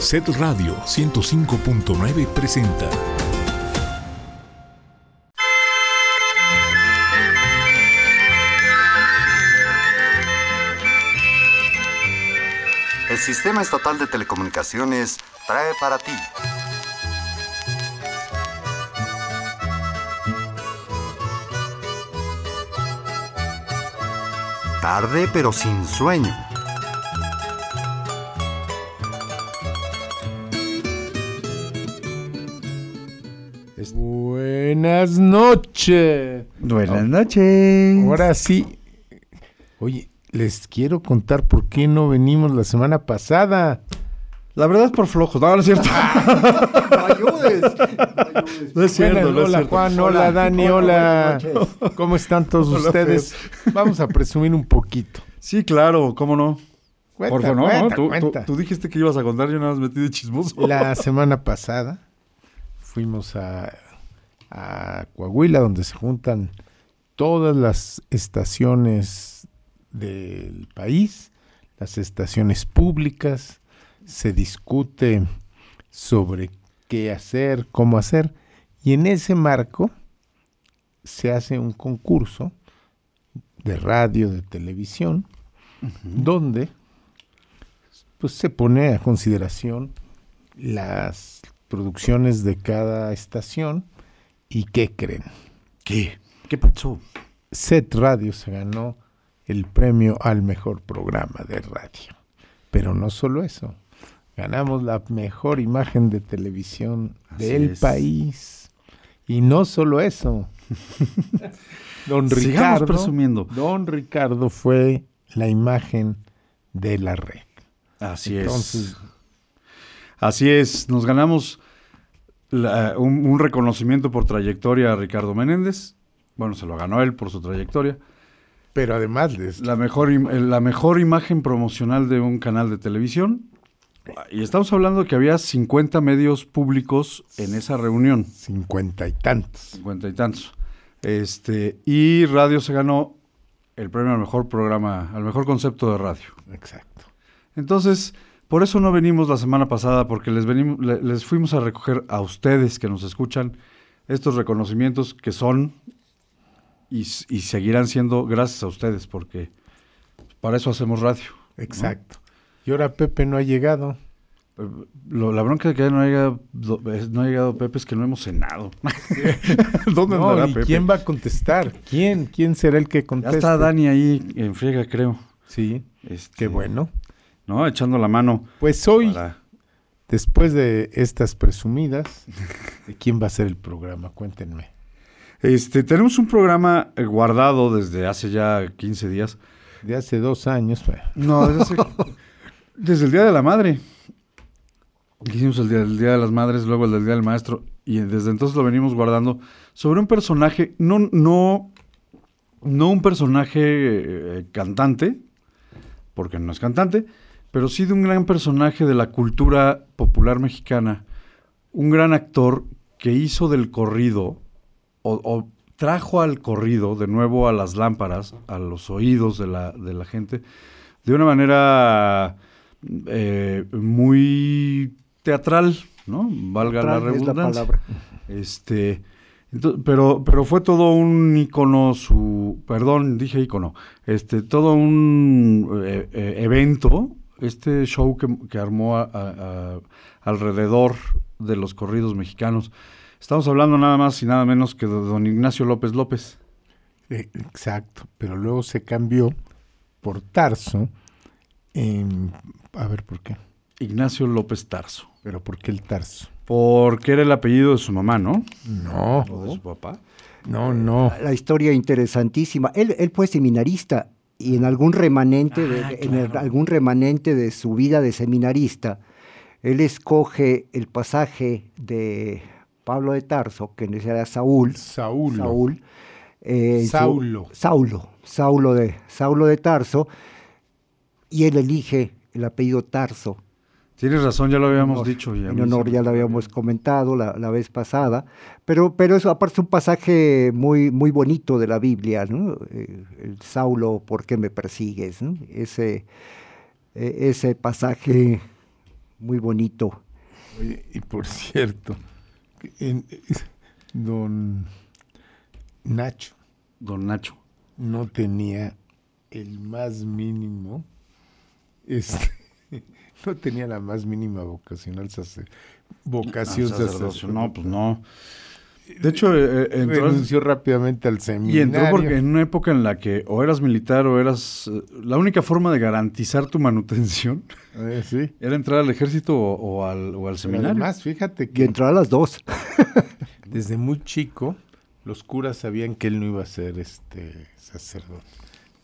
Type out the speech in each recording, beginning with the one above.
Set Radio 105.9 presenta. El Sistema Estatal de Telecomunicaciones trae para ti. Tarde pero sin sueño. Buenas noches. Buenas noches. Ahora sí. Oye, les quiero contar por qué no venimos la semana pasada. La verdad es por flojos. No, no es cierto. No ayudes. No es cierto. Buenas, no es hola cierto. Juan, hola, Dani, hola. ¿Cómo están todos Hola, ustedes? Vamos a presumir un poquito. Sí, claro, ¿cómo no? Cuenta, por favor, no, cuenta, no, tú, tú- cuenta. tú dijiste que ibas a contar, yo nada más metí de chismoso. La semana pasada fuimos a, a Coahuila, donde se juntan todas las estaciones del país, las estaciones públicas, se discute sobre qué hacer, cómo hacer, y en ese marco se hace un concurso de radio, de televisión, donde pues se pone a consideración las producciones de cada estación y qué creen. ¿Qué? ¿Qué pasó? Set Radio se ganó el premio al mejor programa de radio. Pero no solo eso, ganamos la mejor imagen de televisión Así del es. país. Y no solo eso. Don Sigamos Ricardo, presumiendo. Don Ricardo fue la imagen de la red. Así Entonces, es. Así es. Nos ganamos la- un, un reconocimiento por trayectoria a Ricardo Menéndez. Bueno, se lo ganó él por su trayectoria. pero además les La mejor, eh, la mejor imagen promocional de un canal de televisión. Y estamos hablando que había 50 medios públicos en esa reunión, cincuenta y tantos. 50 y tantos. Este, y Radio se ganó el premio al mejor programa, al mejor concepto de radio. Exacto. Entonces, por eso no venimos la semana pasada, porque les, venimos, le- les fuimos a recoger a ustedes que nos escuchan estos reconocimientos que son y, seguirán siendo gracias a ustedes, porque para eso hacemos radio. Exacto. Y ahora Pepe no ha llegado. Eh, lo- la bronca de que no haya, no ha llegado Pepe es que no hemos cenado. ¿Dónde No, andará ¿y Pepe? quién va a contestar? ¿Quién? ¿Quién será el que Ya conteste? está Dani ahí en friega, creo. Sí, Este, qué bueno. ¿No? Echando la mano. Pues hoy, para- después de estas presumidas, ¿de quién va a ser el programa? Cuéntenme. Este, tenemos un programa eh, guardado desde hace ya 15 días. De hace dos años. No, desde, hace- desde el Día de la Madre. Hicimos el día, el día de las Madres, luego el del Día del Maestro, y desde entonces lo venimos guardando sobre un personaje, no, no, no un personaje eh, cantante, porque no es cantante, pero sí de un gran personaje de la cultura popular mexicana, un gran actor que hizo del corrido, o, o trajo al corrido de nuevo a las lámparas, a los oídos de la, de la gente, de una manera eh, muy teatral, ¿no? Valga la Teatral es la redundancia. palabra. Este, pero, pero fue todo un icono, su, perdón, dije icono, este, todo un eh, eh, evento, este show que, que armó a- a- a- alrededor de los corridos mexicanos. Estamos hablando nada más y nada menos que de don Ignacio López López. eh, exacto. Pero luego se cambió por Tarso. en- a ver, ¿por qué? Ignacio López Tarso. ¿Pero por qué el Tarso? Porque era el apellido de su mamá, ¿no? No, O de su papá. no, no. La historia interesantísima. Él, él fue seminarista y en algún remanente, de, Ah, en el- algún remanente de su vida de seminarista, él escoge el pasaje de Pablo de Tarso, que era Saúl, Saúl. Saúl, eh, en su- Saulo. Saulo, Saulo de, Saulo de Tarso, y él elige el apellido Tarso. Tienes razón, ya lo habíamos honor- dicho. y a en honor ya lo habíamos comentado la, la vez pasada, pero, pero eso aparte es un pasaje muy, muy bonito de la Biblia, ¿no? Eh, el Saulo, ¿por qué me persigues? no? Ese, eh, ese pasaje muy bonito. Oye, y por cierto, en- don Nacho Don Nacho. no tenía el más mínimo, este, no tenía la más mínima vocación al sacer, vocación Ah, sacerdocio, sacerdotal. No, pues no. De hecho, eh, eh, entró, renunció rápidamente al y seminario. entró porque en una época en la que o eras militar o eras... eh, la única forma de garantizar tu manutención Eh, sí. era entrar al ejército o, o al, o al Pero seminario. Además, fíjate Y que entró a las dos. desde muy chico los curas sabían que él no iba a ser este sacerdote.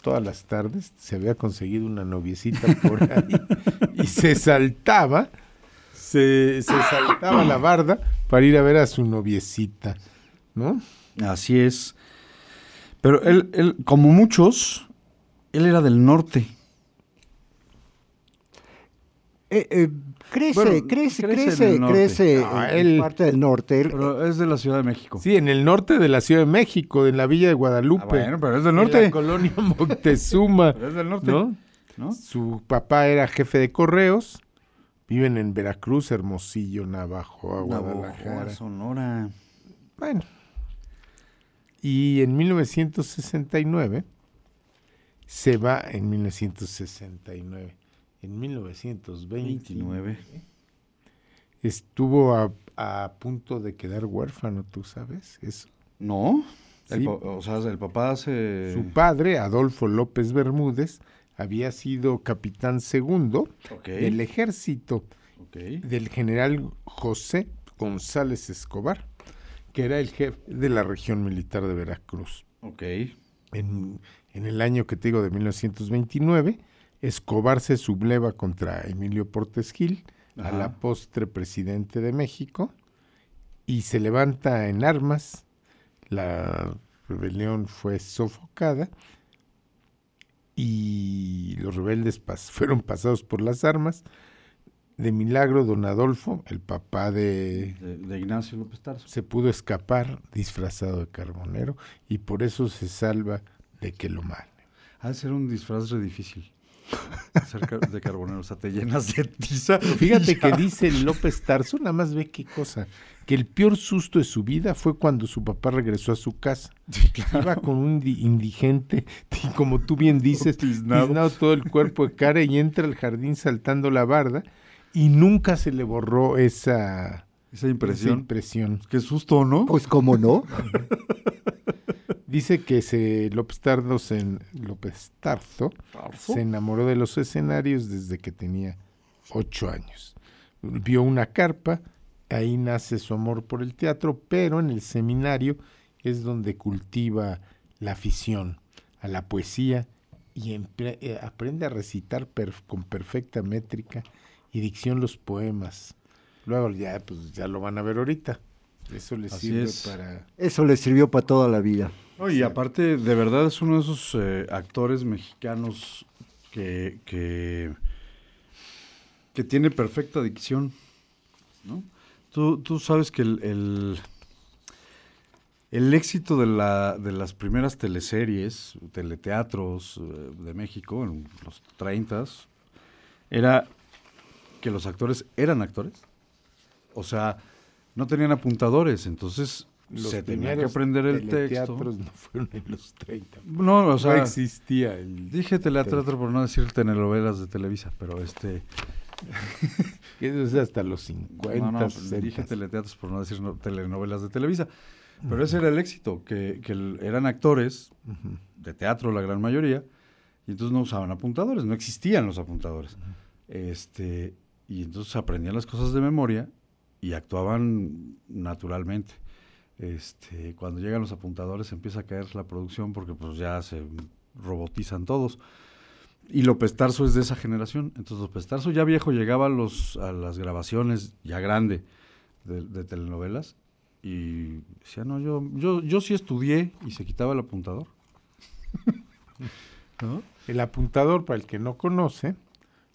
Todas las tardes se había conseguido una noviecita por ahí y se saltaba, se, se saltaba la barda para ir a ver a su noviecita, ¿no? Así es. Pero él, él, como muchos, él era del norte. Eh, eh, crece, Bueno, crece, crece en crece, Ah, en él- parte del norte. Él- Pero es de la Ciudad de México. Sí, en el norte de la Ciudad de México, en la villa de Guadalupe. Ah, bueno, pero es del En norte. la colonia Moctezuma. Pero es del norte. ¿no? ¿no? Su papá era jefe de correos. Viven en Veracruz, Hermosillo, Navajo, Guadalajara. Navajo, Sonora. Bueno. Y en 1969 se va en 1969. En 1929 estuvo a, a punto de quedar huérfano, ¿tú sabes? Eso. No. Sí. o sea, el papá hace... Su padre, Adolfo López Bermúdez, había sido capitán segundo del ejército del general José González Escobar, que era el jefe de la región militar de Veracruz. Ok. En, en el año que te digo de 1929, Escobar se subleva contra Emilio Portes Gil, a la postre presidente de México, y se levanta en armas. La rebelión fue sofocada y los rebeldes pas- fueron pasados por las armas. De milagro, don Adolfo, el papá de, De, de Ignacio López Tarso. se pudo escapar disfrazado de carbonero y por eso se salva de que lo maten. Ha de ser un disfraz re difícil. De carbonero. O sea, te llenas de tiza. Fíjate que dice López Tarso, nada más ve qué cosa, que el peor susto de su vida fue cuando su papá regresó a su casa. Iba con un di- indigente, y como tú bien dices, Tiznado. tiznado todo el cuerpo de cara y entra al jardín saltando la barda y nunca se le borró esa, Esa esa impresión. impresión. Qué susto, ¿no? Pues cómo no. Dice que se, López, Tardo se López Tarso se enamoró de los escenarios desde que tenía ocho años. Vio una carpa, ahí nace su amor por el teatro, pero en el seminario es donde cultiva la afición a la poesía y empre- eh, aprende a recitar per- con perfecta métrica y dicción los poemas. Luego ya, pues, ya lo van a ver ahorita. Eso le sirve es. para... Eso le sirvió para toda la vida. No, y aparte, de verdad es uno de esos eh, actores mexicanos que, que, que tiene perfecta dicción. ¿no? Tú, tú sabes que el, el, el éxito de, la, de las primeras teleseries, teleteatros eh, de México, en los 30 era que los actores eran actores. O sea, no tenían apuntadores, entonces Los se tenía que aprender el texto. no fueron en los 30. No, o sea, no existía el... dije teleteatro por no decir telenovelas de Televisa, pero este... que es hasta los 50, no, no, 60. dije teleteatros por no decir no- telenovelas de Televisa. Pero ese era el éxito, que, que el- eran actores de teatro la gran mayoría, y entonces no usaban apuntadores, no existían los apuntadores. Este, y entonces aprendían las cosas de memoria y actuaban naturalmente. Este, cuando llegan los apuntadores empieza a caer la producción porque pues ya se robotizan todos. Y López Tarso es de esa generación. Entonces López Tarso ya viejo llegaba a, los, las grabaciones ya grande de, telenovelas y decía, no, yo, yo, yo sí estudié y se quitaba el apuntador. El apuntador, para el que no conoce,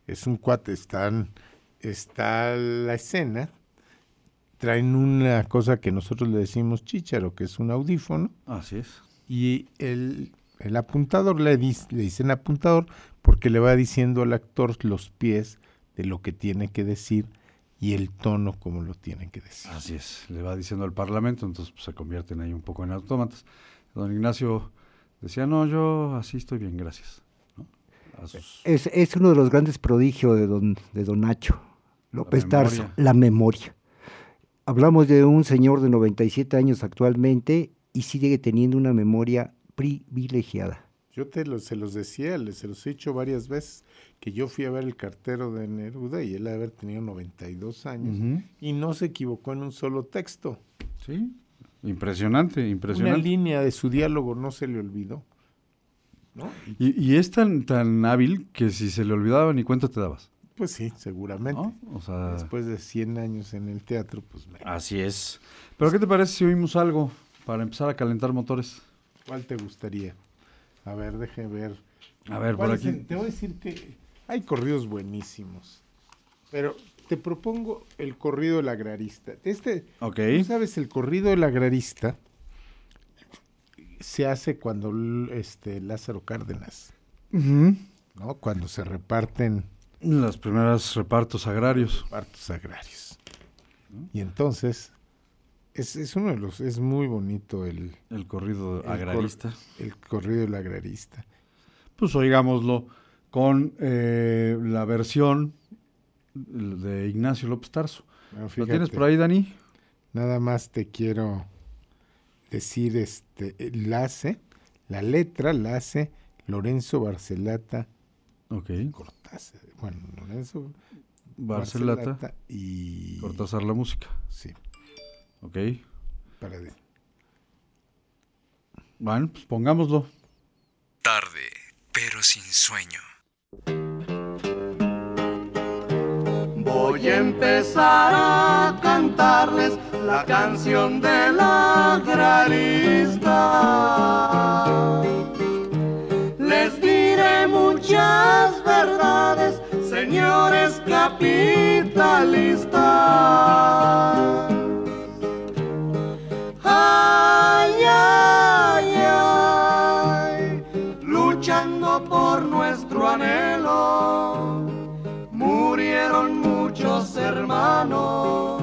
es un cuate. Están, está la escena, traen una cosa que nosotros le decimos chícharo, que es un audífono, Así es. y el, el apuntador le, dis- le dicen apuntador porque le va diciendo al actor los pies de lo que tiene que decir y el tono como lo tienen que decir. Así es, le va diciendo al Parlamento, entonces pues, se convierten ahí un poco en autómatas. Don Ignacio decía, no, yo así estoy bien, gracias. ¿no? A sus- Es, es uno de los grandes prodigios de don, de don Nacho López La Tarso, la memoria. Hablamos de un señor de 97 años actualmente y sigue teniendo una memoria privilegiada. Yo te lo, se los decía, les, se los he dicho varias veces, que yo fui a ver el cartero de Neruda y él ha de haber tenido 92 años y no se equivocó en un solo texto. Sí, impresionante, Una impresionante. línea de su diálogo no se le olvidó. ¿no? Y es tan, tan hábil que si se le olvidaba ni cuenta te dabas. Pues sí, seguramente. ¿no? O sea, Después de 100 años en el teatro, pues me- así es. Pero ¿qué te parece si oímos algo para empezar a calentar motores? ¿cuál te gustaría? A ver, deje ver. A ver, por ¿Cuál es aquí. el- te voy a decir que hay corridos buenísimos, pero te propongo el corrido del agrarista. Este, Ok. Tú sabes, el corrido del agrarista se hace cuando este Lázaro Cárdenas, Ujú. ¿no? Cuando se reparten Los primeros repartos agrarios. partos agrarios. Y entonces es, es uno de los es muy bonito el, El corrido el cor- agrarista. el corrido del agrarista. Pues oigámoslo con eh, la versión de Ignacio López Tarso. Bueno, ¿Lo tienes por ahí, Dani? Nada más te quiero decir este la hace, la letra la hace Lorenzo Ok. Cortázar. Bueno, Lorenzo Barcelata, y Cortázar la música. Sí, Ok. para de- Bueno, pues pongámoslo. Tarde, pero sin sueño. Voy a empezar a cantarles la canción de la agrarista. Muchas verdades, señores capitalistas. Ay, ay, ay, luchando por nuestro anhelo murieron muchos hermanos,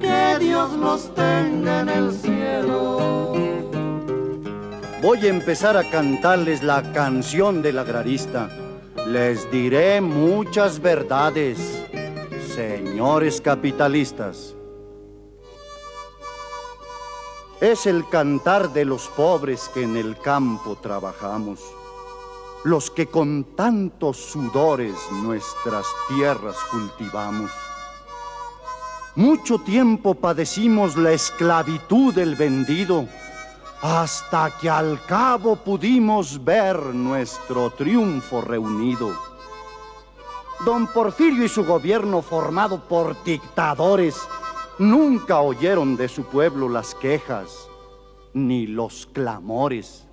que Dios los tenga en el cielo. Voy a empezar a cantarles la canción del agrarista. Les diré muchas verdades, señores capitalistas. Es el cantar de los pobres que en el campo trabajamos, los que con tantos sudores nuestras tierras cultivamos. Mucho tiempo padecimos la esclavitud del vendido, hasta que al cabo pudimos ver nuestro triunfo reunido. Don Porfirio y su gobierno formado por dictadores nunca oyeron de su pueblo las quejas ni los clamores.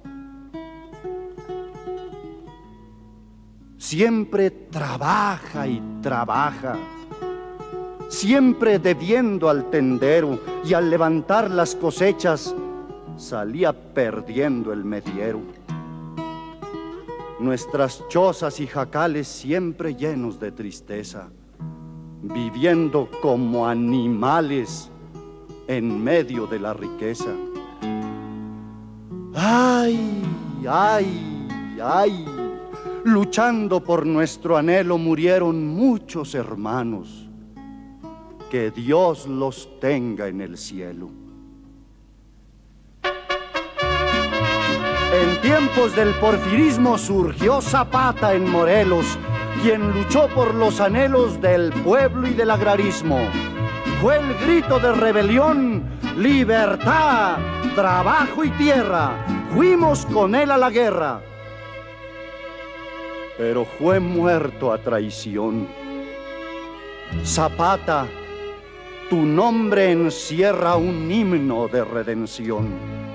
Siempre trabaja y trabaja, siempre debiendo al tendero y al levantar las cosechas salía perdiendo el mediero. Nuestras chozas y jacales siempre llenos de tristeza, viviendo como animales en medio de la riqueza. Ay, ay, ay, luchando por nuestro anhelo murieron muchos hermanos. Que Dios los tenga en el cielo. En tiempos del porfirismo surgió Zapata en Morelos, quien luchó por los anhelos del pueblo y del agrarismo. Fue el grito de rebelión, libertad, trabajo y tierra. Fuimos con él a la guerra. Pero fue muerto a traición. Zapata, tu nombre encierra un himno de redención.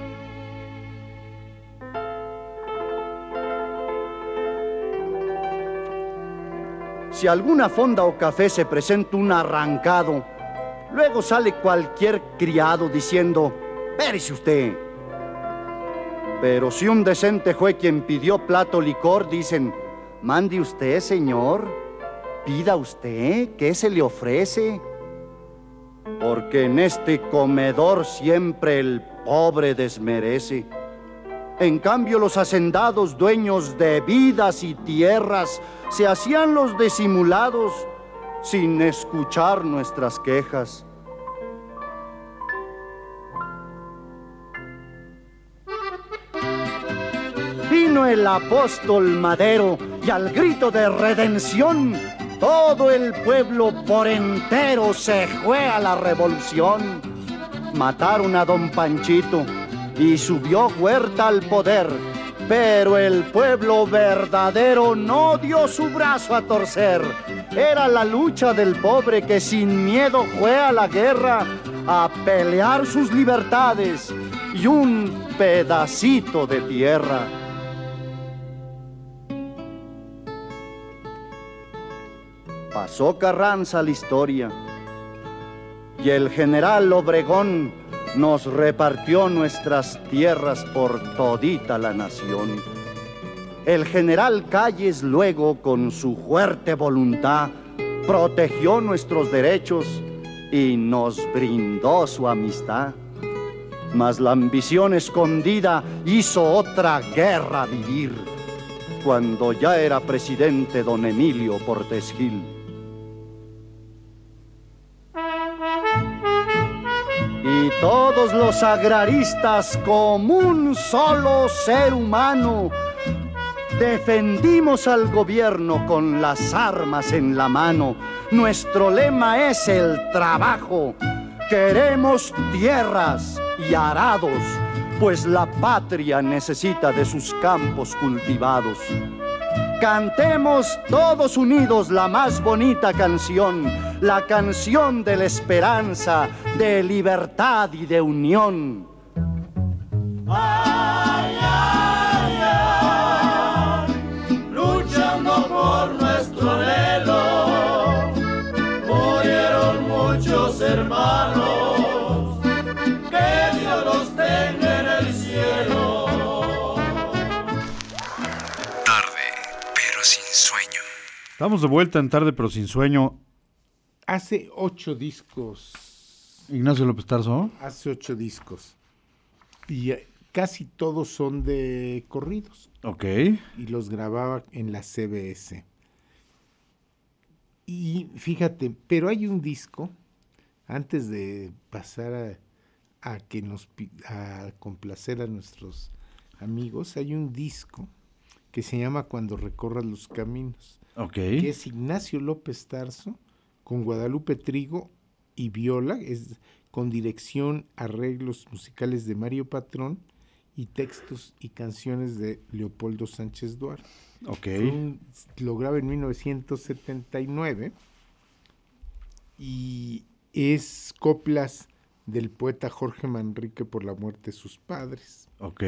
Si alguna fonda o café se presenta un arrancado, luego sale cualquier criado diciendo, espérese usted. Pero si un decente fue quien pidió plato licor, dicen, mande usted, señor. Pida usted, ¿qué se le ofrece? Porque en este comedor siempre el pobre desmerece. En cambio los hacendados dueños de vidas y tierras se hacían los disimulados sin escuchar nuestras quejas. Vino el apóstol Madero y al grito de redención, todo el pueblo por entero se fue a la revolución. Mataron a don Panchito y subió Huerta al poder, pero el pueblo verdadero no dio su brazo a torcer. Era la lucha del pobre que sin miedo fue a la guerra a pelear sus libertades y un pedacito de tierra. Pasó Carranza la historia y el general Obregón nos repartió nuestras tierras por todita la nación. El general Calles luego con su fuerte voluntad protegió nuestros derechos y nos brindó su amistad. Mas la ambición escondida hizo otra guerra vivir cuando ya era presidente don Emilio Portes Gil. Y todos los agraristas como un solo ser humano defendimos al gobierno con las armas en la mano. Nuestro lema es el trabajo. Queremos tierras y arados, pues la patria necesita de sus campos cultivados. Cantemos todos unidos la más bonita canción, la canción de la esperanza, de libertad y de unión. Estamos de vuelta en tarde, pero sin sueño. Hace ocho discos. Ignacio López Tarso. Hace ocho discos. Y eh, casi todos son de corridos. Ok. Y los grababa en la CBS. Y fíjate, pero hay un disco, antes de pasar a, a que nos a complacer a nuestros amigos, hay un disco que se llama Cuando recorras los caminos Que es Ignacio López Tarso con Guadalupe Trigo y viola, es con dirección, arreglos musicales de Mario Patrón y textos y canciones de Leopoldo Sánchez Duarte. Un- lo graba en 1979 y es coplas del poeta Jorge Manrique por la muerte de sus padres. Ok.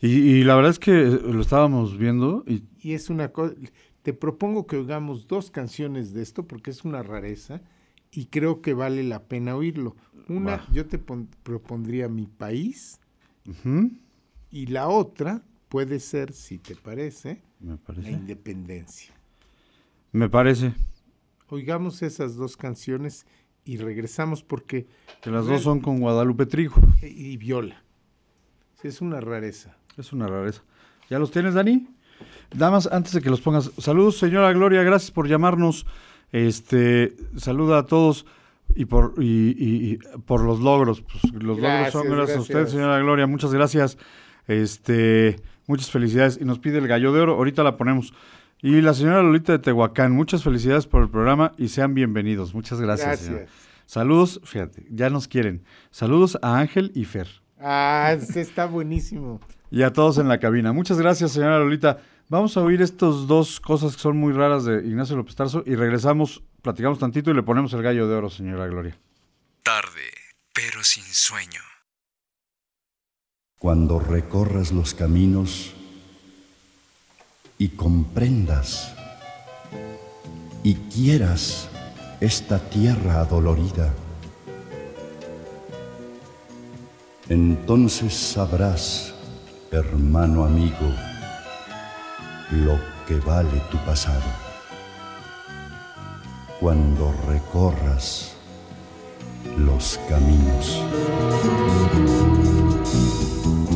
Y, y la verdad es que lo estábamos viendo y Y es una cosa, te propongo que oigamos dos canciones de esto porque es una rareza y creo que vale la pena oírlo. Una, yo te pon- propondría Mi País y la otra puede ser, si te parece, me La. Independencia. Me parece Oigamos esas dos canciones y regresamos porque... que las dos son con Guadalupe Trigo. Y viola. Es una rareza. Es una rareza. ¿Ya los tienes, Dani? Damas, antes de que los pongas, saludos, señora Gloria, gracias por llamarnos. Este, saluda a todos y por y, y- y por los logros. Pues, los logros son Gracias, gracias a usted, señora Gloria. Muchas gracias. Este, muchas felicidades y nos pide el gallo de oro. Ahorita la ponemos. Y la señora Lolita de Tehuacán, muchas felicidades por el programa y sean bienvenidos. Muchas gracias. Señora. Saludos, fíjate, ya nos quieren. Saludos a Ángel y Fer. Ah, está buenísimo. Y a todos en la cabina. Muchas gracias, señora Lolita. Vamos a oír estas dos cosas que son muy raras de Ignacio López Tarso y regresamos, platicamos tantito y le ponemos el gallo de oro, señora Gloria. Tarde, pero sin sueño. Cuando recorras los caminos y comprendas y quieras esta tierra adolorida, entonces sabrás, hermano amigo, lo que vale tu pasado. cuando recorras los caminos.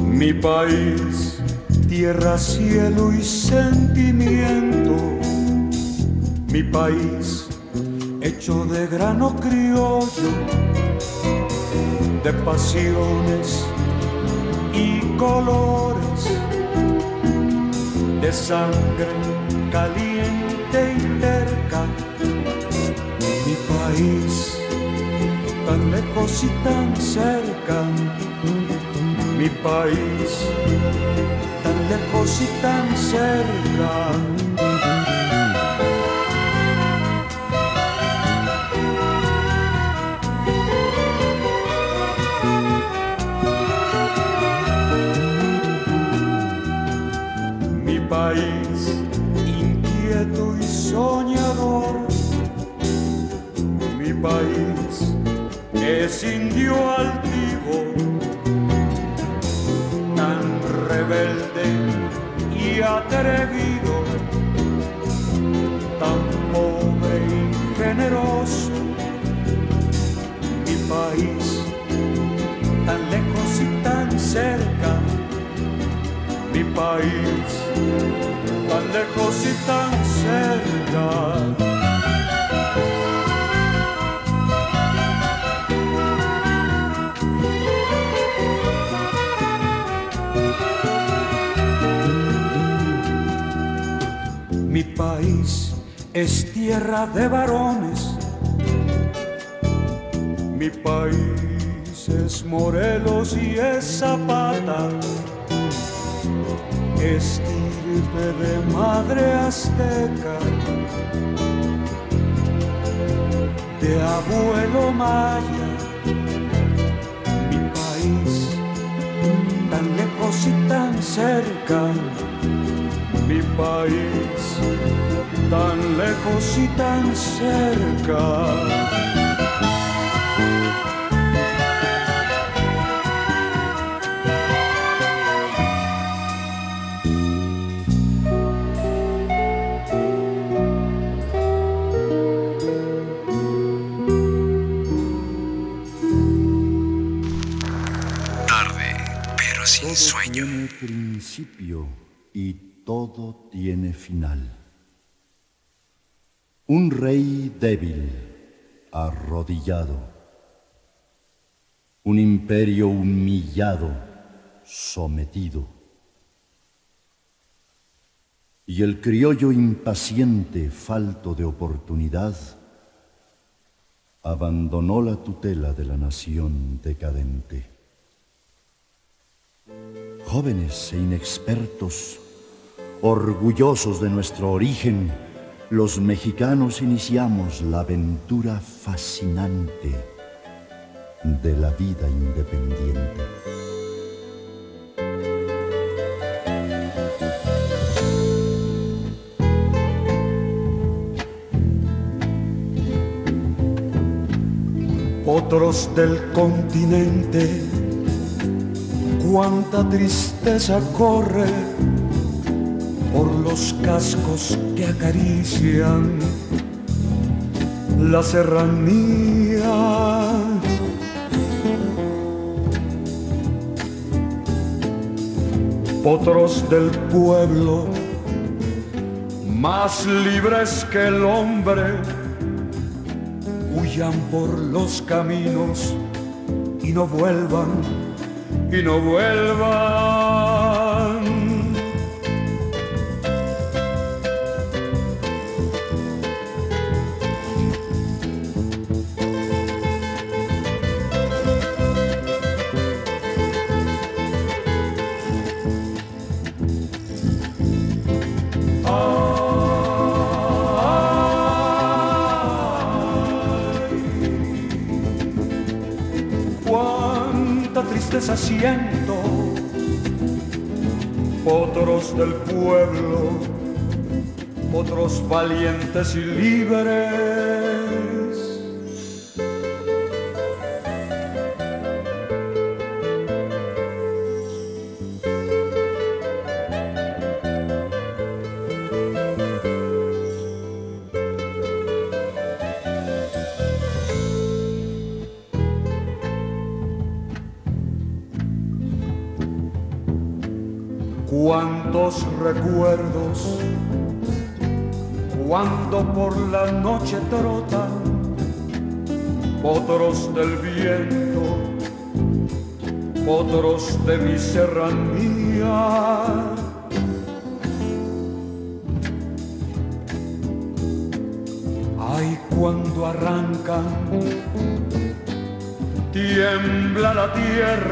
Mi país, tierra, cielo y sentimiento. Mi país, hecho de grano criollo, de pasiones y colores, de sangre caliente y terca. Mi país, tan lejos y tan cerca. Mi país, tan lejos y tan cerca. País, inquieto y soñador. Mi país es indio altivo, tan rebelde y atrevido, tan pobre y generoso. Mi país, tan lejos y tan cerca. Mi país, tan lejos y tan cerca. Mi país es tierra de varones. Mi país es Morelos y es Zapata. De madre azteca. De abuelo maya. Mi país tan lejos y tan cerca mi país, tan lejos y tan cerca. Principio y todo tiene final. Un rey débil, arrodillado. Un imperio humillado, sometido. Y el criollo impaciente, falto de oportunidad, abandonó la tutela de la nación decadente. Jóvenes e inexpertos, orgullosos de nuestro origen, los mexicanos iniciamos la aventura fascinante de la vida independiente. Otros del continente, cuánta tristeza corre por los cascos que acarician la serranía. Potros del pueblo, más libres que el hombre, huyan por los caminos y no vuelvan, y no vuelvan. Cuánta tristeza siento. Otros del pueblo, otros valientes y libres. Serranía. Ay, cuando arrancan, tiembla la tierra,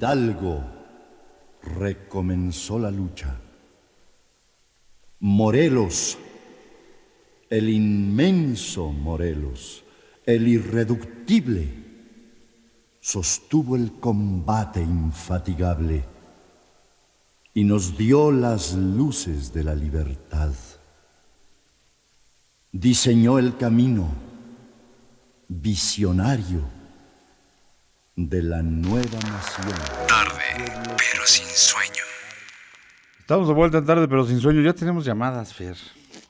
Hidalgo recomenzó la lucha. Morelos, el inmenso Morelos, el irreductible, sostuvo el combate infatigable y nos dio las luces de la libertad. Diseñó el camino visionario de la nueva nación. Tarde, pero sin sueño. Estamos de vuelta en tarde, pero sin sueño. Ya tenemos llamadas, Fer.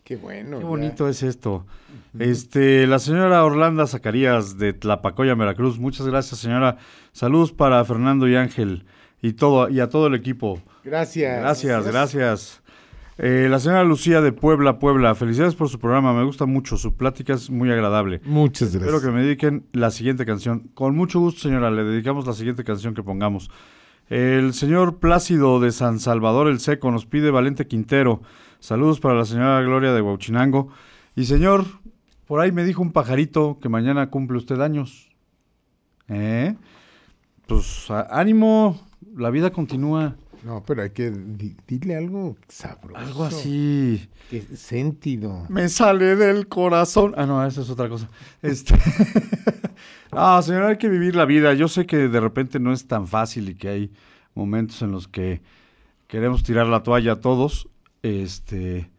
Qué bueno. Qué ya. bonito es esto. Este, la señora Orlando Zacarías de Tlapacoya, Veracruz. Muchas gracias, señora. Saludos para Fernando y Ángel y todo y a todo el equipo. Gracias. Gracias, gracias. Eh, la señora Lucía de Puebla, Puebla. Felicidades por su programa. Me gusta mucho. Su plática es muy agradable. Muchas gracias. Espero que me dediquen la siguiente canción. Con mucho gusto, señora. Le dedicamos la siguiente canción que pongamos. El señor Plácido de San Salvador el Seco nos pide Valente Quintero. Saludos para la señora Gloria de Huachinango. Y señor, por ahí me dijo un pajarito que mañana cumple usted años. ¿Eh? Pues ánimo, la vida continúa. No, pero hay que di- dile algo sabroso. Algo así. Que sentido. Me sale del corazón. Ah, no, esa es otra cosa. Este. ah, señor, hay que vivir la vida. Yo sé que de repente no es tan fácil y que hay momentos en los que queremos tirar la toalla a todos. Este.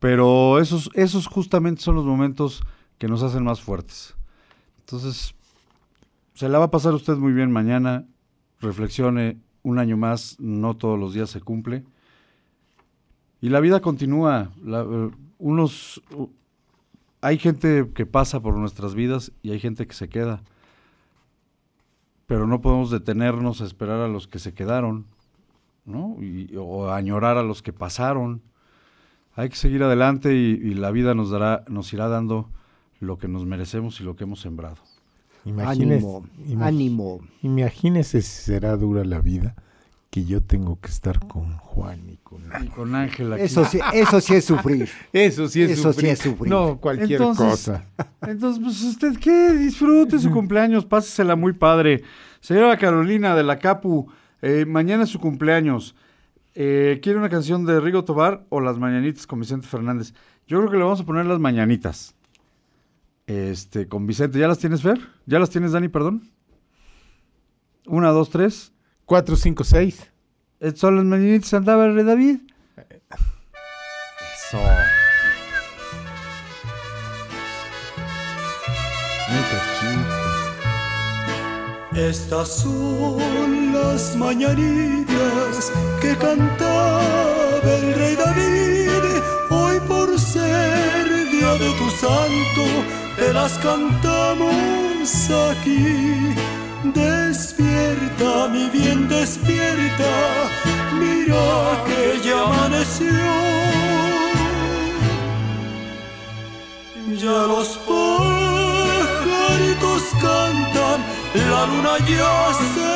Pero esos, esos justamente son los momentos que nos hacen más fuertes. Entonces, se la va a pasar usted muy bien mañana. Reflexione un año más, no todos los días se cumple. Y la vida continúa. Eh, unos, u- hay gente que pasa por nuestras vidas y hay gente que se queda. Pero no podemos detenernos a esperar a los que se quedaron, ¿no? O añorar a los que pasaron. Hay que seguir adelante y, y la vida nos dará, nos irá dando lo que nos merecemos y lo que hemos sembrado. Imagínese- Ánimo, imag- ánimo. Imagínese si será dura la vida que yo tengo que estar con Juan y con Y con Ángel aquí. Eso sí, eso sí es sufrir. Eso sí es Eso sí sufrir. es sufrir. No, cualquier Entonces- cosa. Entonces, pues usted qué, disfrute su cumpleaños, pásesela muy padre. Señora Carolina de la Capu, eh, mañana es su cumpleaños. Eh, ¿Quiere una canción de Rigo Tobar o Las Mañanitas con Vicente Fernández? Yo creo que le vamos a poner Las Mañanitas. Este, con Vicente. ¿Ya las tienes, Fer? ¿Ya las tienes, Dani, perdón? Una, dos, tres. 4, 5, 6. Eh, ¿Son las Mañanitas andaba el rey David? Eso. Estas son las mañanitas que cantaba el rey David. Hoy por ser día de tu santo, te las cantamos aquí. Despierta, mi bien, despierta. mira que ya amaneció. Ya los pajaritos cantan, la luna ya se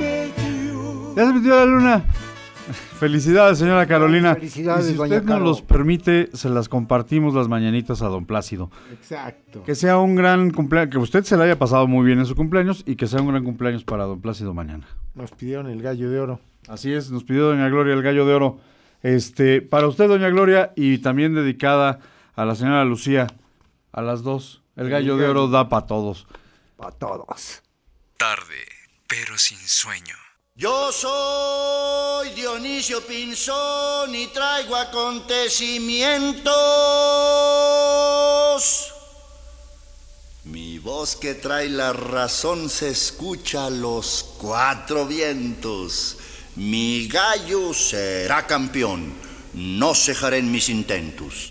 metió. Ya se metió la luna. Felicidades, señora Carolina. Felicidades, y si usted nos los permite, se las compartimos las mañanitas a don Plácido. Exacto. Que sea un gran cumpleaños, que usted se le haya pasado muy bien en su cumpleaños y que sea un gran cumpleaños para don Plácido mañana. Nos pidieron el gallo de oro. Así es, nos pidió doña Gloria el gallo de oro. Este, para usted, doña Gloria, y también dedicada a la señora Lucía, a las dos. El gallo de oro da para todos. Para todos. Tarde, pero sin sueño. Yo soy Dionisio Pinzón y traigo acontecimientos. Mi voz que trae la razón se escucha a los cuatro vientos. Mi gallo será campeón, no cejaré en mis intentos.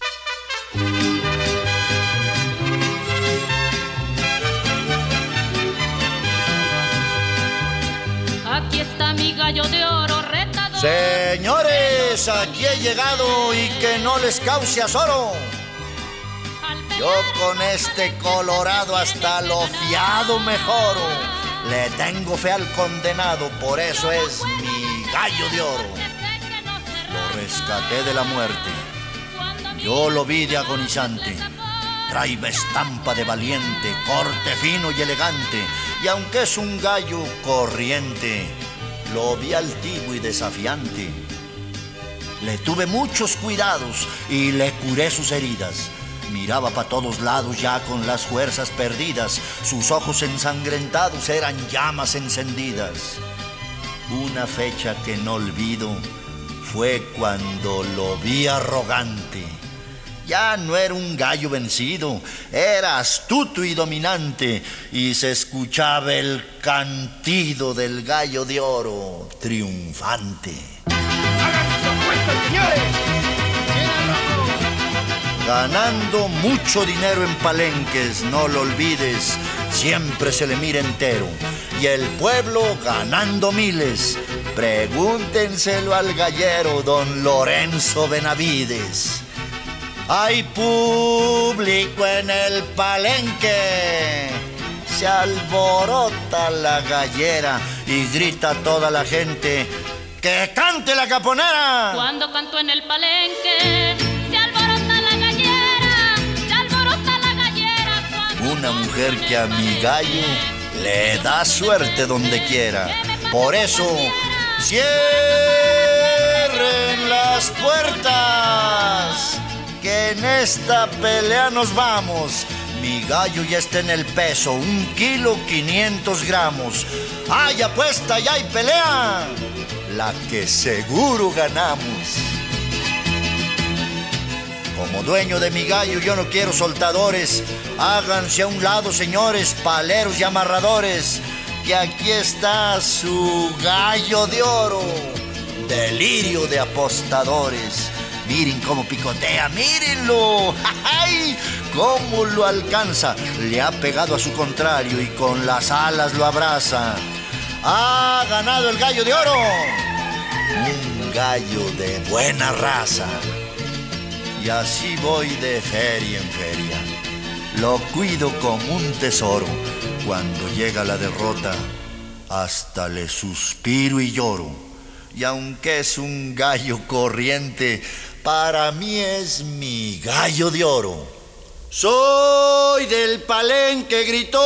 Mi gallo de oro retador. Señores, aquí he llegado y que no les cause azoro. Yo con este colorado hasta lo fiado mejoro. Le tengo fe al condenado, por eso es mi gallo de oro. Lo rescaté de la muerte. Yo lo vi de agonizante. Trae estampa de valiente, corte fino y elegante. Y aunque es un gallo corriente, lo vi altivo y desafiante. Le tuve muchos cuidados y le curé sus heridas. Miraba para todos lados ya con las fuerzas perdidas. Sus ojos ensangrentados eran llamas encendidas. Una fecha que no olvido fue cuando lo vi arrogante. Ya no era un gallo vencido, era astuto y dominante, y se escuchaba el cantido del gallo de oro triunfante. Ganando mucho dinero en palenques, no lo olvides, siempre se le mira entero. Y el pueblo ganando miles, pregúntenselo al gallero don Lorenzo Benavides. Hay público en el palenque. Se alborota la gallera y grita toda la gente que cante la caponera. Cuando canto en el palenque, se alborota la gallera, se alborota la gallera. Cuando Una mujer que a mi gallo le da suerte donde quiera. Por eso, cierren las puertas, que en esta pelea nos vamos. Mi gallo ya está en el peso, un kilo 500 gramos. Hay apuesta y hay pelea, la que seguro ganamos. Como dueño de mi gallo yo no quiero soltadores. Háganse a un lado, señores, paleros y amarradores, que aquí está su gallo de oro. Delirio de apostadores. Miren cómo picotea, mírenlo. ¡Ay! ¿Cómo lo alcanza? Le ha pegado a su contrario y con las alas lo abraza. Ha ganado el gallo de oro. Un gallo de buena raza. Y así voy de feria en feria. Lo cuido como un tesoro. Cuando llega la derrota, hasta le suspiro y lloro. Y aunque es un gallo corriente, para mí es mi gallo de oro. Soy del palenque gritón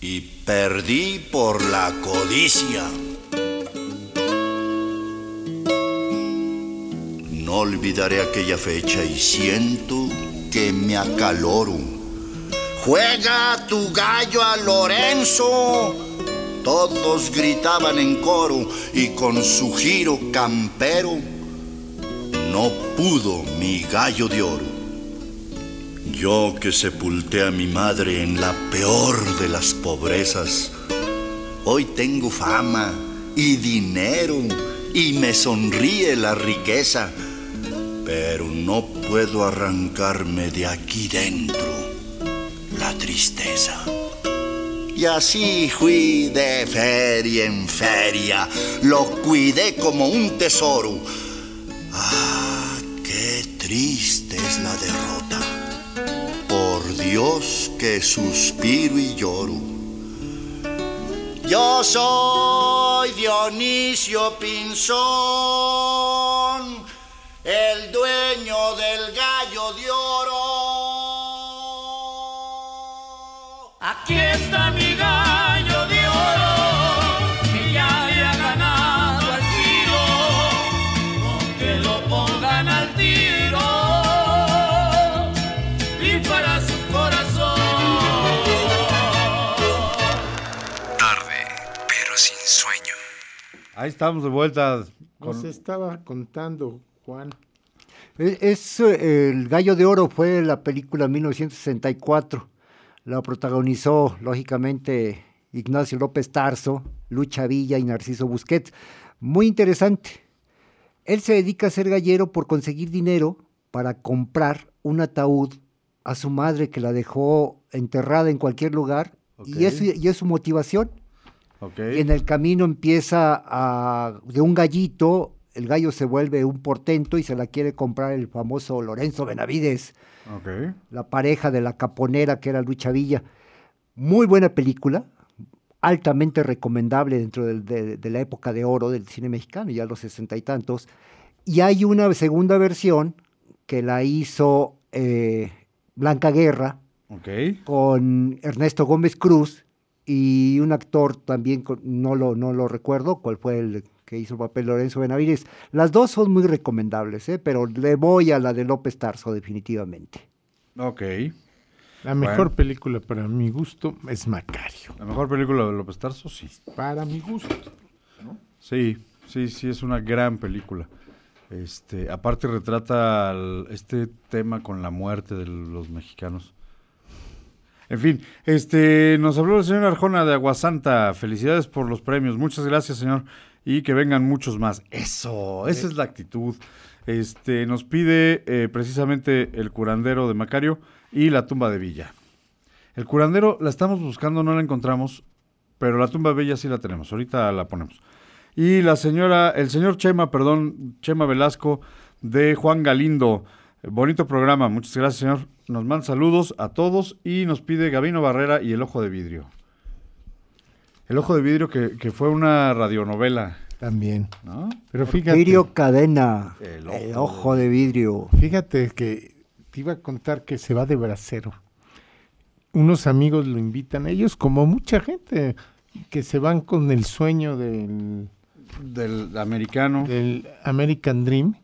y perdí por la codicia. No olvidaré aquella fecha y siento que me acaloro. Juega tu gallo a Lorenzo. Todos gritaban en coro y con su giro campero no pudo mi gallo de oro. Yo que sepulté a mi madre en la peor de las pobrezas, hoy tengo fama y dinero y me sonríe la riqueza, pero no puedo arrancarme de aquí dentro la tristeza. Y así fui de feria en feria, lo cuidé como un tesoro. Ah, qué triste es la derrota. Por Dios que suspiro y lloro. Yo soy Dionisio Pinzón, el dueño del gallo de oro. Aquí está mi gallo de oro, que ya había ganado al tiro, con que lo pongan al tiro y para su corazón. Tarde, pero sin sueño. Ahí estamos de vuelta. Nos Con... estaba contando, Juan. Es, es, eh, el Gallo de Oro fue la película 1964. La protagonizó, lógicamente, Ignacio López Tarso, Lucha Villa y Narciso Busquets. Muy interesante. Él se dedica a ser gallero por conseguir dinero para comprar un ataúd a su madre que la dejó enterrada en cualquier lugar. Y, es, y es su motivación. Y en el camino empieza a, de un gallito, el gallo se vuelve un portento y se la quiere comprar el famoso Lorenzo Benavides, Ok. la pareja de la caponera que era Lucha Villa. Muy buena película, altamente recomendable dentro de, de la época de oro del cine mexicano, ya los sesenta y tantos. Y hay una segunda versión que la hizo eh, Blanca Guerra, Ok. con Ernesto Gómez Cruz y un actor también, no lo, no lo recuerdo, cuál fue el que hizo el papel Lorenzo Benavides. Las dos son muy recomendables, ¿eh? pero le voy a la de López Tarso definitivamente. Ok. La mejor Bueno. película para mi gusto es Macario. La mejor película de López Tarso, sí. Para mi gusto. Sí, sí, sí, es una gran película. Este, aparte retrata al- este tema con la muerte de los mexicanos. En fin, este, nos habló el señor Arjona de Aguasanta. Felicidades por los premios. Muchas gracias, señor. Y que vengan muchos más. Eso, esa es la actitud. Este, nos pide eh, precisamente el curandero de Macario y la tumba de Villa. El curandero la estamos buscando, no la encontramos, pero la tumba de Villa sí la tenemos. Ahorita la ponemos. Y la señora, el señor Chema, perdón, Chema Velasco de Juan Galindo. Bonito programa, muchas gracias, señor. Nos manda saludos a todos y nos pide Gabino Barrera y El Ojo de Vidrio. El Ojo de Vidrio que, que fue una radionovela, También. ¿no? Pero fíjate, Vidrio Cadena, El el ojo de vidrio. fíjate que te iba a contar que se va de bracero. Unos amigos lo invitan, ellos como mucha gente que se van con el sueño del, Del americano. del American Dream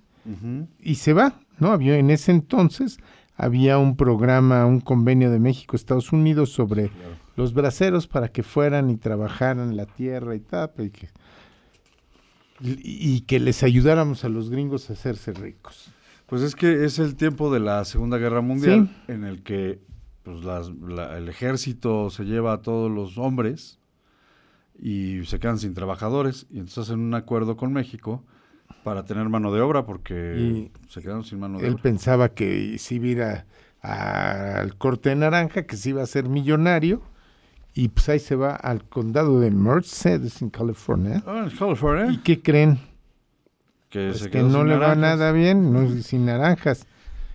y se va, ¿no? Había en ese entonces había un programa, un convenio de México Estados Unidos sobre los braceros para que fueran y trabajaran la tierra y tal, y que, y- que les ayudáramos a los gringos a hacerse ricos. Pues es que es el tiempo de la Segunda Guerra Mundial en el que pues, las- la- el ejército se lleva a todos los hombres y se quedan sin trabajadores y entonces hacen un acuerdo con México para tener mano de obra porque se quedaron sin mano de Él obra. pensaba que se iba a- a- al corte de naranja, que se iba a ser millonario, y pues ahí se va al condado de Merced, en California. Ah, en California, ¿Y qué creen? que Pues se que quedó no le va nada bien, no, sin naranjas.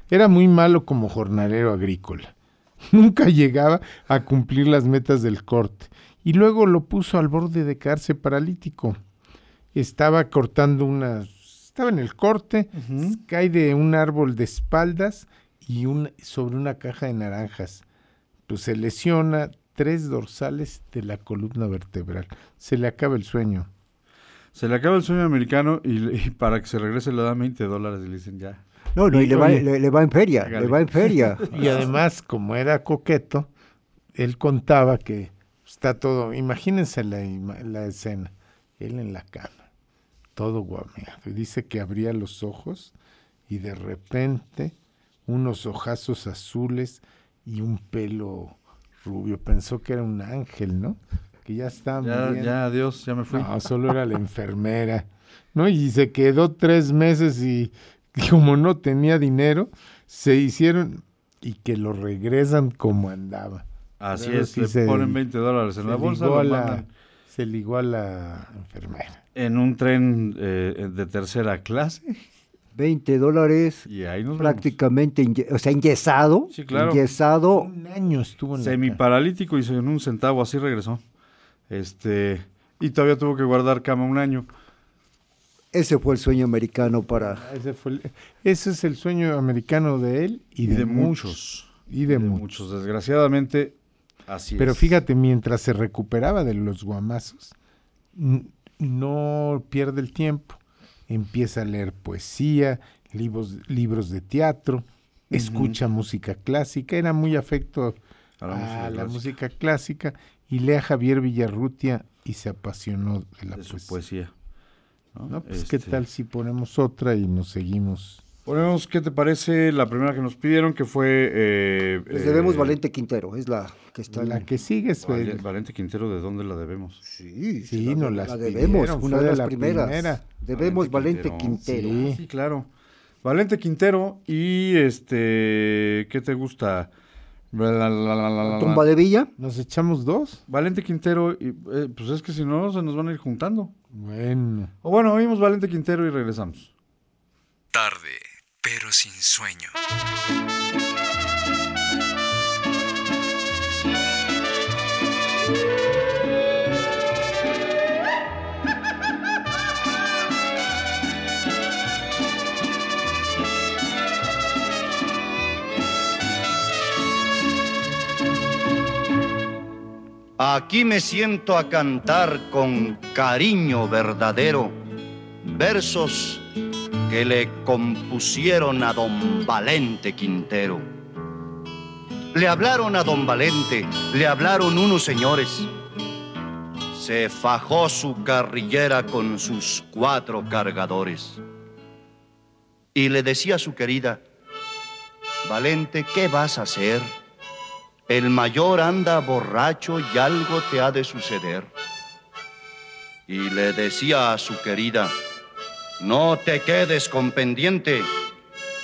Era muy malo como jornalero agrícola. Nunca llegaba a cumplir las metas del corte. Y luego lo puso al borde de quedarse paralítico. Estaba cortando unas... Estaba en el corte, cae de un árbol de espaldas y un, sobre una caja de naranjas. Pues se lesiona tres dorsales de la columna vertebral. Se le acaba el sueño. Se le acaba el sueño americano y, y para que se regrese le dan 20 dólares y le dicen ya. No, no, y Y, le va, le, le va en feria, le va en feria. Y además, como era coqueto, él contaba que está todo, imagínense la, la escena, él en la cama, todo guameado, y dice que abría los ojos y de repente unos ojazos azules y un pelo rubio, pensó que era un ángel, ¿no? Que ya estaba Ya, muriendo. ya, adiós, ya me fui. No, solo era la enfermera, ¿no? Y se quedó tres meses y como no tenía dinero, se hicieron y que lo regresan como andaba. Así es, sí le se- ponen 20 dólares en la bolsa, lo la- se ligó a la enfermera. en un tren eh, de tercera clase 20 dólares, y ahí nos vemos. prácticamente, inye- o sea, enyesado. Sí, claro. Enyesado. Un año estuvo en la Semiparalítico y en un centavo, así regresó. Este, y todavía tuvo que guardar cama un año. Ese fue el sueño americano para... Ese, fue el- ese es el sueño americano de él y, Y de, de muchos. Y de, muchos. muchos, desgraciadamente, así Pero es. fíjate, mientras se recuperaba de los guamazos, no pierde el tiempo. Empieza a leer poesía, libros, libros de teatro, escucha música clásica, era muy afecto A la a música la clásica. música clásica y lee a Javier Villarrutia y se apasionó de la de su poesía. poesía. ¿no? No, pues, ¿Qué Este, tal si ponemos otra y nos seguimos? Ponemos, ¿qué te parece? La primera que nos pidieron, que fue... eh, Les eh, debemos Valente Quintero, es la que está... La que sigue es... Vale- Valente Quintero, ¿de dónde la debemos? Sí, Sí, la, nos la debemos, pidieron, una de de las la primeras. primera. Debemos Valente Valente Quintero. Sí. Sí, claro. Valente Quintero y este, ¿qué te gusta? La, la, la, la, la, la. Tumba de Villa, ¿Nos echamos dos? Valente Quintero, y, eh, pues es que si no se nos van a ir juntando. Bueno. O bueno, oímos Valente Quintero y regresamos. Tarde, pero sin sueño. Aquí me siento a cantar con cariño verdadero versos que le compusieron a don Valente Quintero. Le hablaron a don Valente, le hablaron unos señores. Se fajó su carrillera con sus cuatro cargadores. Y le decía a su querida, Valente, ¿qué vas a hacer? El mayor anda borracho y algo te ha de suceder. Y le decía a su querida, no te quedes con pendiente.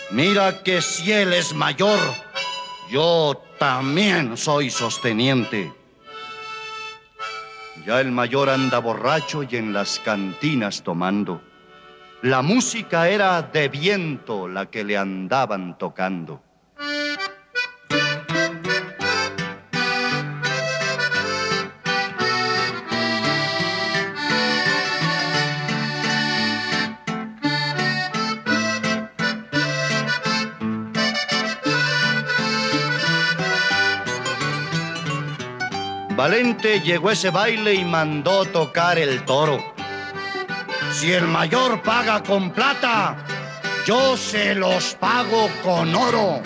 Mira que si él es mayor, yo también soy sosteniente. Ya el mayor anda borracho y en las cantinas tomando. La música era de viento la que le andaban tocando. Valente llegó ese baile y mandó tocar el toro. Si el mayor paga con plata, yo se los pago con oro.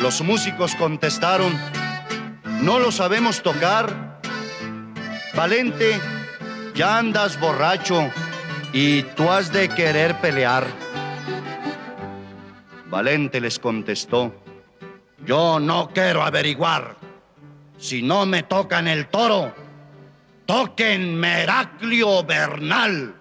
Los músicos contestaron, no lo sabemos tocar. Valente, ya andas borracho y tú has de querer pelear. Valente les contestó, yo no quiero averiguar. Si no me tocan el toro, toquen Meraclio Bernal.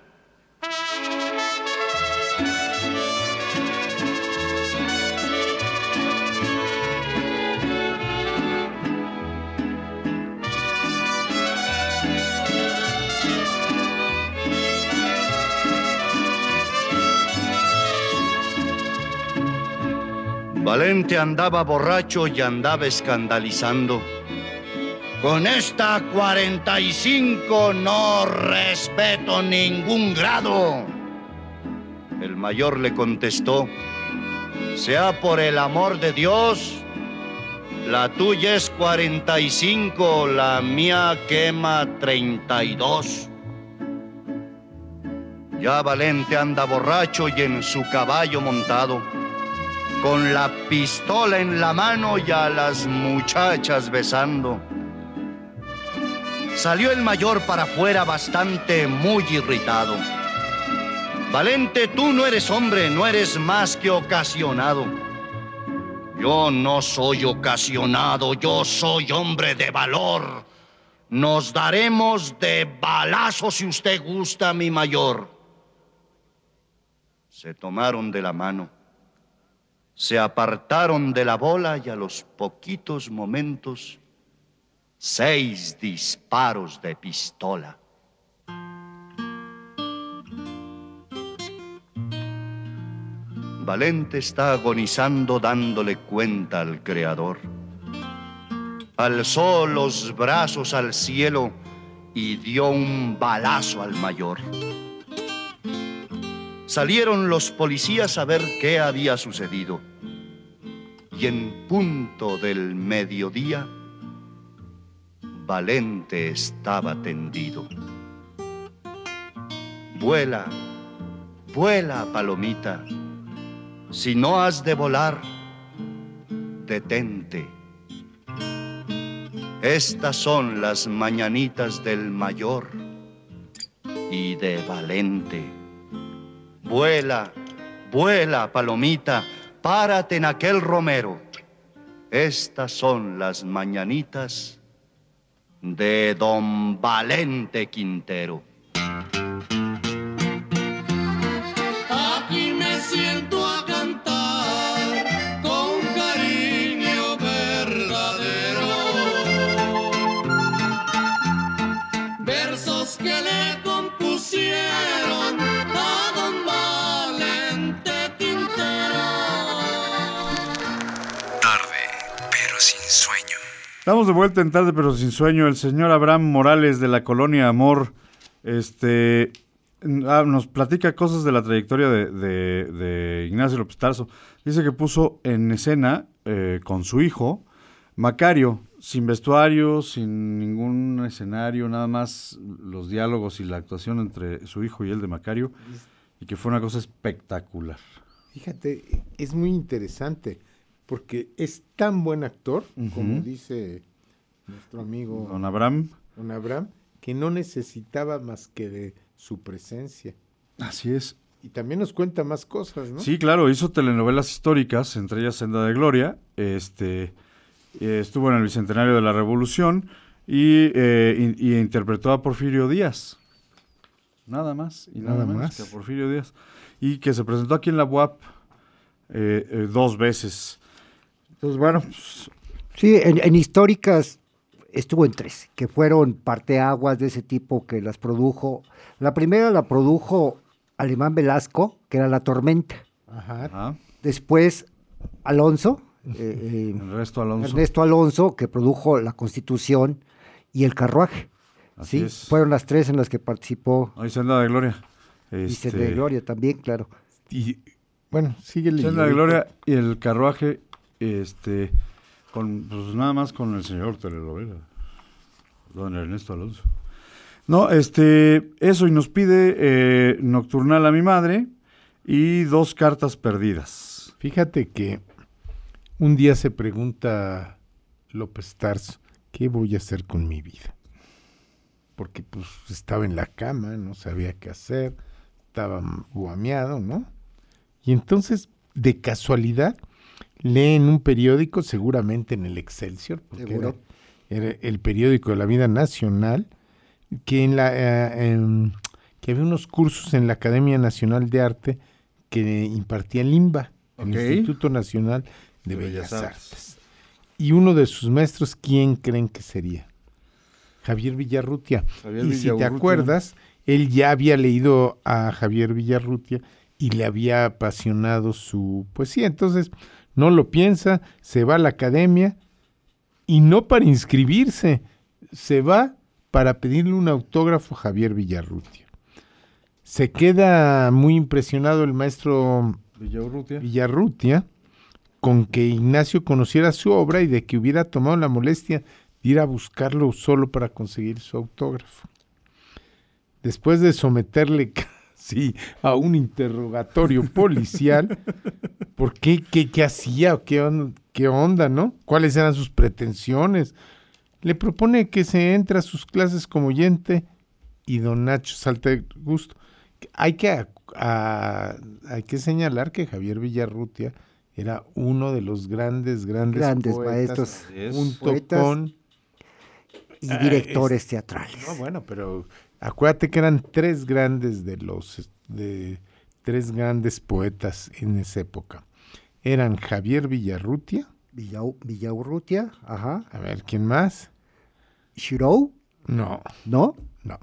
Valente andaba borracho y andaba escandalizando. Con esta 45 no respeto ningún grado. El mayor le contestó, sea por el amor de Dios, la tuya es 45, la mía quema 32. Ya Valente anda borracho y en su caballo montado, con la pistola en la mano y a las muchachas besando. Salió el mayor para afuera bastante muy irritado. Valente, tú no eres hombre, no eres más que ocasionado. Yo no soy ocasionado, yo soy hombre de valor. Nos daremos de balazo si usted gusta, mi mayor. Se tomaron de la mano. se apartaron de la bola y a los poquitos momentos seis disparos de pistola. Valente está agonizando dándole cuenta al Creador. Alzó los brazos al cielo y dio un balazo al mayor. Salieron los policías a ver qué había sucedido. Y en punto del mediodía, Valente estaba tendido. Vuela, vuela, palomita. Si no has de volar, detente. Estas son las mañanitas del mayor y de Valente. Vuela, vuela, palomita, párate en aquel romero. Estas son las mañanitas de don Valente Quintero. Estamos de vuelta en tarde pero sin sueño. El señor Abraham Morales de la colonia Amor, este, ah, nos platica cosas de la trayectoria de, Ignacio López Tarso. Dice que puso en escena eh, con su hijo Macario, sin vestuario, sin ningún escenario, nada más los diálogos y la actuación entre su hijo y el de Macario, y que fue una cosa espectacular. Fíjate, es muy interesante porque es tan buen actor, como dice nuestro amigo Don Abraham. Don Abraham, que no necesitaba más que de su presencia. Así es. Y también nos cuenta más cosas, ¿no? Sí, claro, hizo telenovelas históricas, entre ellas Senda de Gloria, este, eh, estuvo en el Bicentenario de la Revolución y, eh, y- y interpretó a Porfirio Díaz. Nada más y nada, más. que a Porfirio Díaz. Y que se presentó aquí en la UAP eh, eh, dos veces. Entonces, bueno, pues, Sí, en, en históricas estuvo en tres, que fueron parteaguas de ese tipo que las produjo. La primera la produjo Alemán Velasco, que era La Tormenta. Ajá. Después Alonso, eh, eh, Ernesto Alonso. Ernesto Alonso, que produjo La Constitución y El Carruaje. Así sí, es. fueron las tres en las que participó. Hoy Senda de Gloria. Y Este, Senda de Gloria también, claro. Y bueno, sigue Senda de Gloria y el carruaje, este, con, pues nada más con el señor telenovela, don Ernesto Alonso. No, este, eso, y nos pide eh, Nocturnal a mi madre y dos cartas perdidas. Fíjate que un día se pregunta López Tarso, ¿qué voy a hacer con mi vida? Porque pues estaba en la cama, no sabía qué hacer, estaba guameado, ¿no? Y entonces, de casualidad, lee en un periódico, seguramente en el Excelsior, porque era, el periódico de la vida nacional, que en la eh, em, que había unos cursos en la Academia Nacional de Arte que impartía el INBA, el. Instituto Nacional de, De Bellas, Bellas Artes. Y uno de sus maestros, ¿quién creen que sería? Javier Villarrutia. Javier y si te acuerdas, él ya había leído a Javier Villarrutia y le había apasionado su poesía. Entonces, no lo piensa, se va a la academia y no para inscribirse, se va para pedirle un autógrafo a Javier Villarrutia. Se queda muy impresionado el maestro Villarrutia. Villarrutia con que Ignacio conociera su obra y de que hubiera tomado la molestia de ir a buscarlo solo para conseguir su autógrafo. Después de someterle casi a un interrogatorio policial, ¿por qué? ¿Qué, qué hacía? ¿Qué, on- ¿Qué onda, no? ¿Cuáles eran sus pretensiones? Le propone que se entre a sus clases como oyente y don Nacho salta de gusto. Hay que, a- a- hay que señalar que Javier Villarrutia era uno de los grandes, grandes, Grandes poetas, maestros. Junto Poetas con... Y Ah, directores es- teatrales. No, bueno, pero acuérdate que eran tres grandes de los, de tres grandes poetas en esa época. eran Javier Villarrutia. Villa- Villaurrutia, ajá. A ver, ¿quién más? Shirou, No, ¿no? no.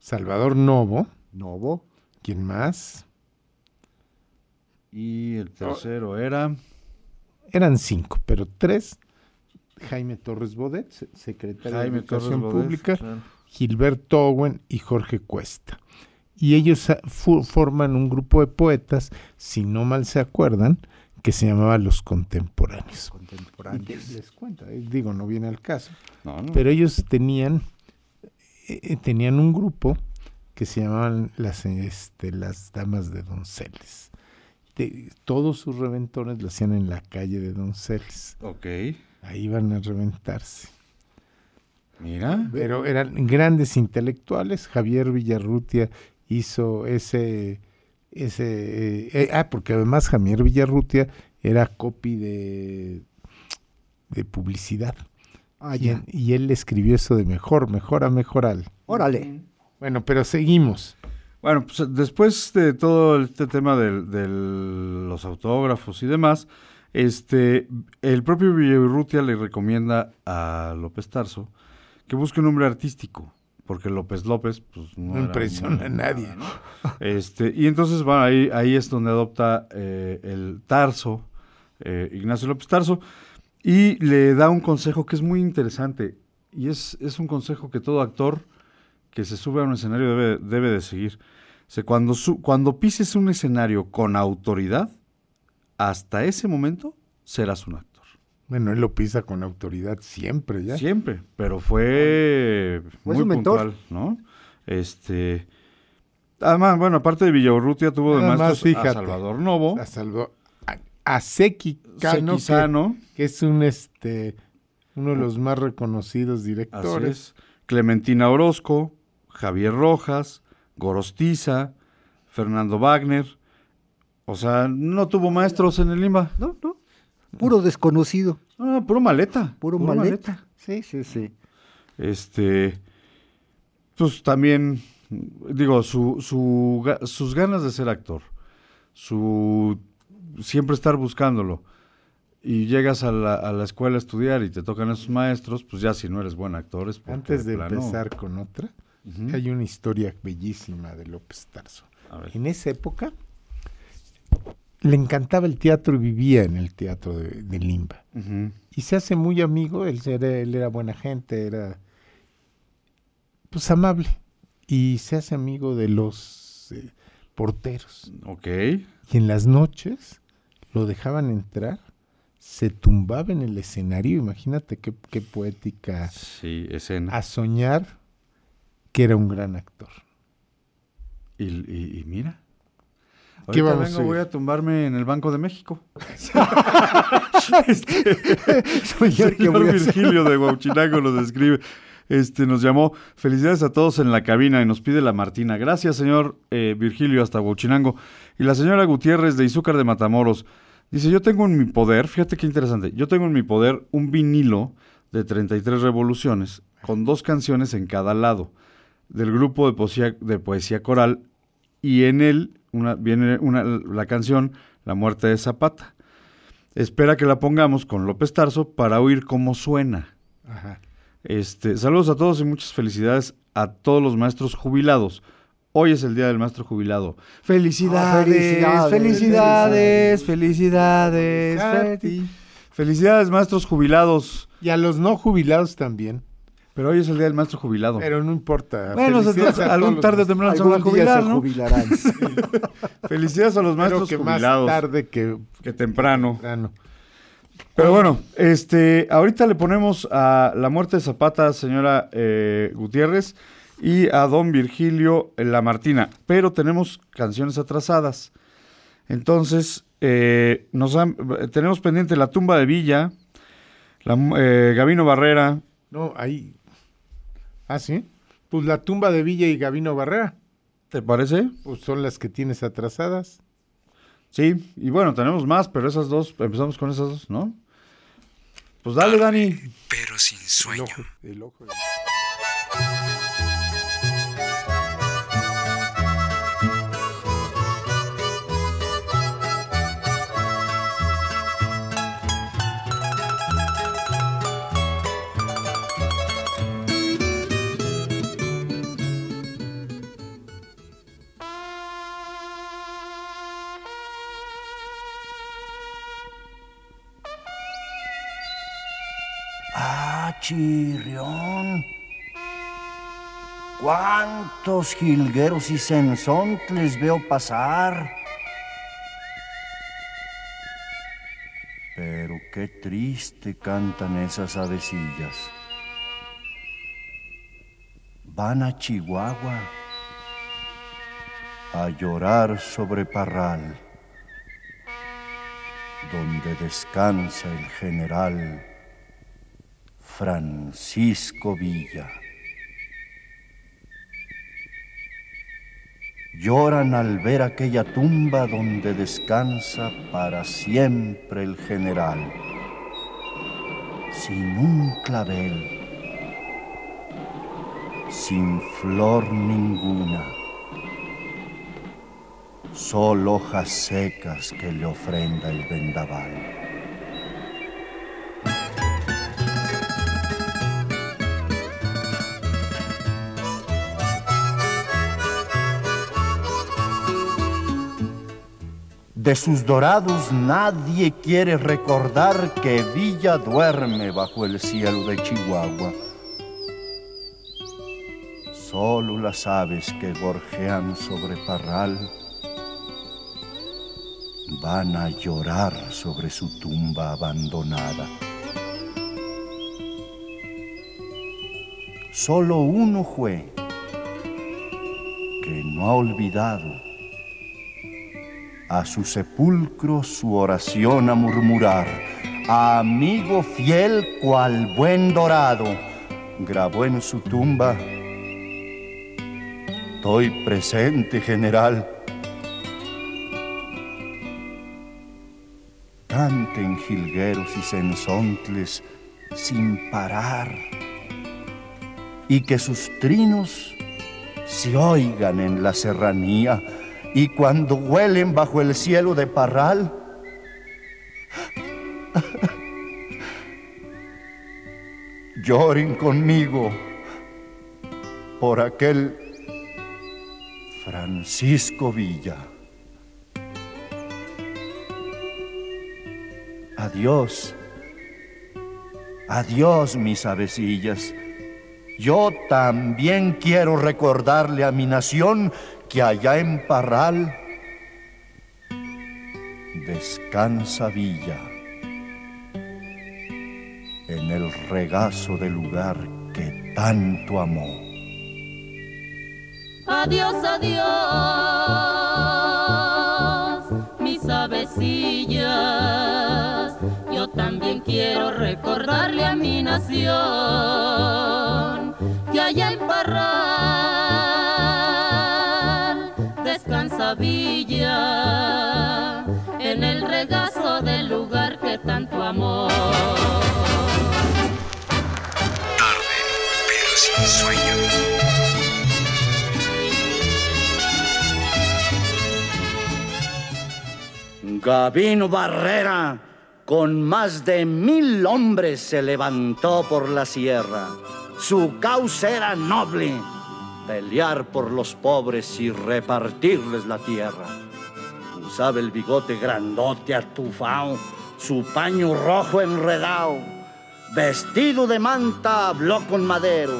Salvador Novo. Novo. ¿Quién más? Y el tercero era. Eran cinco, pero tres. Jaime Torres Bodet, se- secretario Jaime de Educación Torres Bodet, Pública, claro. Gilberto Owen y Jorge Cuesta. Y ellos ah, forman un grupo de poetas, si no mal se acuerdan, que se llamaba Los Contemporáneos. Contemporáneos. Les cuento, eh, digo, no viene al caso. No, no. Pero ellos tenían, eh, eh, tenían un grupo que se llamaban las, este, las Damas de Donceles. De- todos sus reventones lo hacían en la calle de Donceles. Ok. Ahí iban a reventarse. Mira. Pero eran grandes intelectuales. Javier Villarrutia hizo ese... ese eh, eh, ah, porque además Javier Villarrutia era copy de, de publicidad. Ah, y, ya. en- y él escribió eso de mejor, mejora, mejoral. Órale. Bueno, pero seguimos. Bueno, pues después de todo este tema de, de los autógrafos y demás, este, el propio Villarrutia le recomienda a López Tarso que busque un nombre artístico, porque López López, pues no, impresiona a nadie. ¿no? Este, y entonces, bueno, ahí, ahí es donde adopta eh, el Tarso, eh, Ignacio López Tarso, y le da un consejo que es muy interesante, y es, es un consejo que todo actor que se sube a un escenario debe, debe de seguir. O sea, cuando, su- cuando pises un escenario con autoridad, hasta ese momento serás un actor. Bueno, él lo pisa con autoridad siempre, ¿ya? Siempre, pero fue Fue muy mentor. puntual, ¿no? Este, además, bueno, aparte de Villaurrutia tuvo de Nada más, maestros a fíjate. Salvador Novo, A, Salvador- a- a Seki Cano, que- es un este uno de los más reconocidos directores. es, Clementina Orozco, Javier Rojas, Gorostiza, Fernando Wagner. O sea, no tuvo maestros en el Limba. No, no. Puro desconocido. No, puro maleta. Puro, puro maleta. Sí, sí, sí. Este, pues también, digo, su, su, sus ganas de ser actor, su siempre estar buscándolo, y llegas a la, a la escuela a estudiar y te tocan esos maestros, pues ya si no eres buen actor es porque Antes de plano- empezar con otra, Ujú. hay una historia bellísima de López Tarso. A ver. En esa época le encantaba el teatro y vivía en el teatro de, de Limba. Y se hace muy amigo, él era, él era buena gente, era pues amable. Y se hace amigo de los eh, porteros. Ok. Y en las noches lo dejaban entrar, se tumbaba en el escenario, imagínate qué, qué poética, Sí, escena. a soñar que era un gran actor. Y, y- y mira. ¿Qué vamos vengo, a voy a tumbarme en el Banco de México. Que Señor hacer- Virgilio de Huachinango nos escribe, este, nos llamó, felicidades a todos en la cabina y nos pide la Martina. Gracias, señor eh, Virgilio, hasta Huachinango. Y la señora Gutiérrez de Izúcar de Matamoros dice, yo tengo en mi poder, fíjate qué interesante, yo tengo en mi poder un vinilo de 33 revoluciones con dos canciones en cada lado del grupo de poesía, de poesía coral y en él una, viene una, la canción La muerte de Zapata. Espera que la pongamos con López Tarso para oír cómo suena. Ajá. Este, saludos a todos y muchas felicidades a todos los maestros jubilados. Hoy es el día del maestro jubilado. Felicidades, Ah, felicidades, felicidades, Felicidades. felicidades, felicidades maestros jubilados. Y a los no jubilados también. Pero hoy es el día del maestro jubilado. Pero no importa. bueno, Felicidades a algún tarde o los- temprano se van a jubilar, se ¿no? jubilarán. Felicidades a los maestros que más jubilados. tarde que Que temprano. temprano. Pero bueno, este, ahorita le ponemos a La Muerte de Zapata, señora eh, Gutiérrez, y a Don Virgilio eh, La Martina. Pero tenemos canciones atrasadas. Entonces, eh, nos han- tenemos pendiente La Tumba de Villa, la, eh, Gavino Barrera. No, ahí. Ah, sí. Pues la tumba de Villa y Gavino Barrera. ¿Te parece? Pues son las que tienes atrasadas. Sí, y bueno, tenemos más, pero esas dos, empezamos con esas dos, ¿no? Pues dale, Dani. pero sin El sueño. ojo, el ojo chirrión. ¿Cuántos jilgueros y sensontles veo pasar? Pero qué triste cantan esas avecillas. Van a Chihuahua a llorar sobre Parral, donde descansa el general Francisco Villa. Lloran al ver aquella tumba donde descansa para siempre el general, sin un clavel, sin flor ninguna, solo hojas secas que le ofrenda el vendaval. De sus dorados nadie quiere recordar que Villa duerme bajo el cielo de Chihuahua. Solo las aves que gorjean sobre Parral van a llorar sobre su tumba abandonada. Solo uno fue que no ha olvidado a su sepulcro su oración a murmurar. Amigo fiel cual buen dorado, grabó en su tumba. Estoy presente, general. Canten jilgueros y sensontles sin parar y que sus trinos se oigan en la serranía y cuando huelen bajo el cielo de Parral, lloren conmigo por aquel Francisco Villa. Adiós, adiós mis avecillas. Yo también quiero recordarle a mi nación que allá en Parral descansa Villa en el regazo del lugar que tanto amó. Adiós, adiós, mis avecillas. Yo también quiero recordarle a mi nación que allá en Parral en el regazo del lugar que tanto amó. Tarde, pero sin sueño. Gavino Barrera, con más de mil hombres, se levantó por la sierra. Su causa era noble, pelear por los pobres y repartirles la tierra. Usaba el bigote grandote atufao, su paño rojo enredado, vestido de manta habló con madero,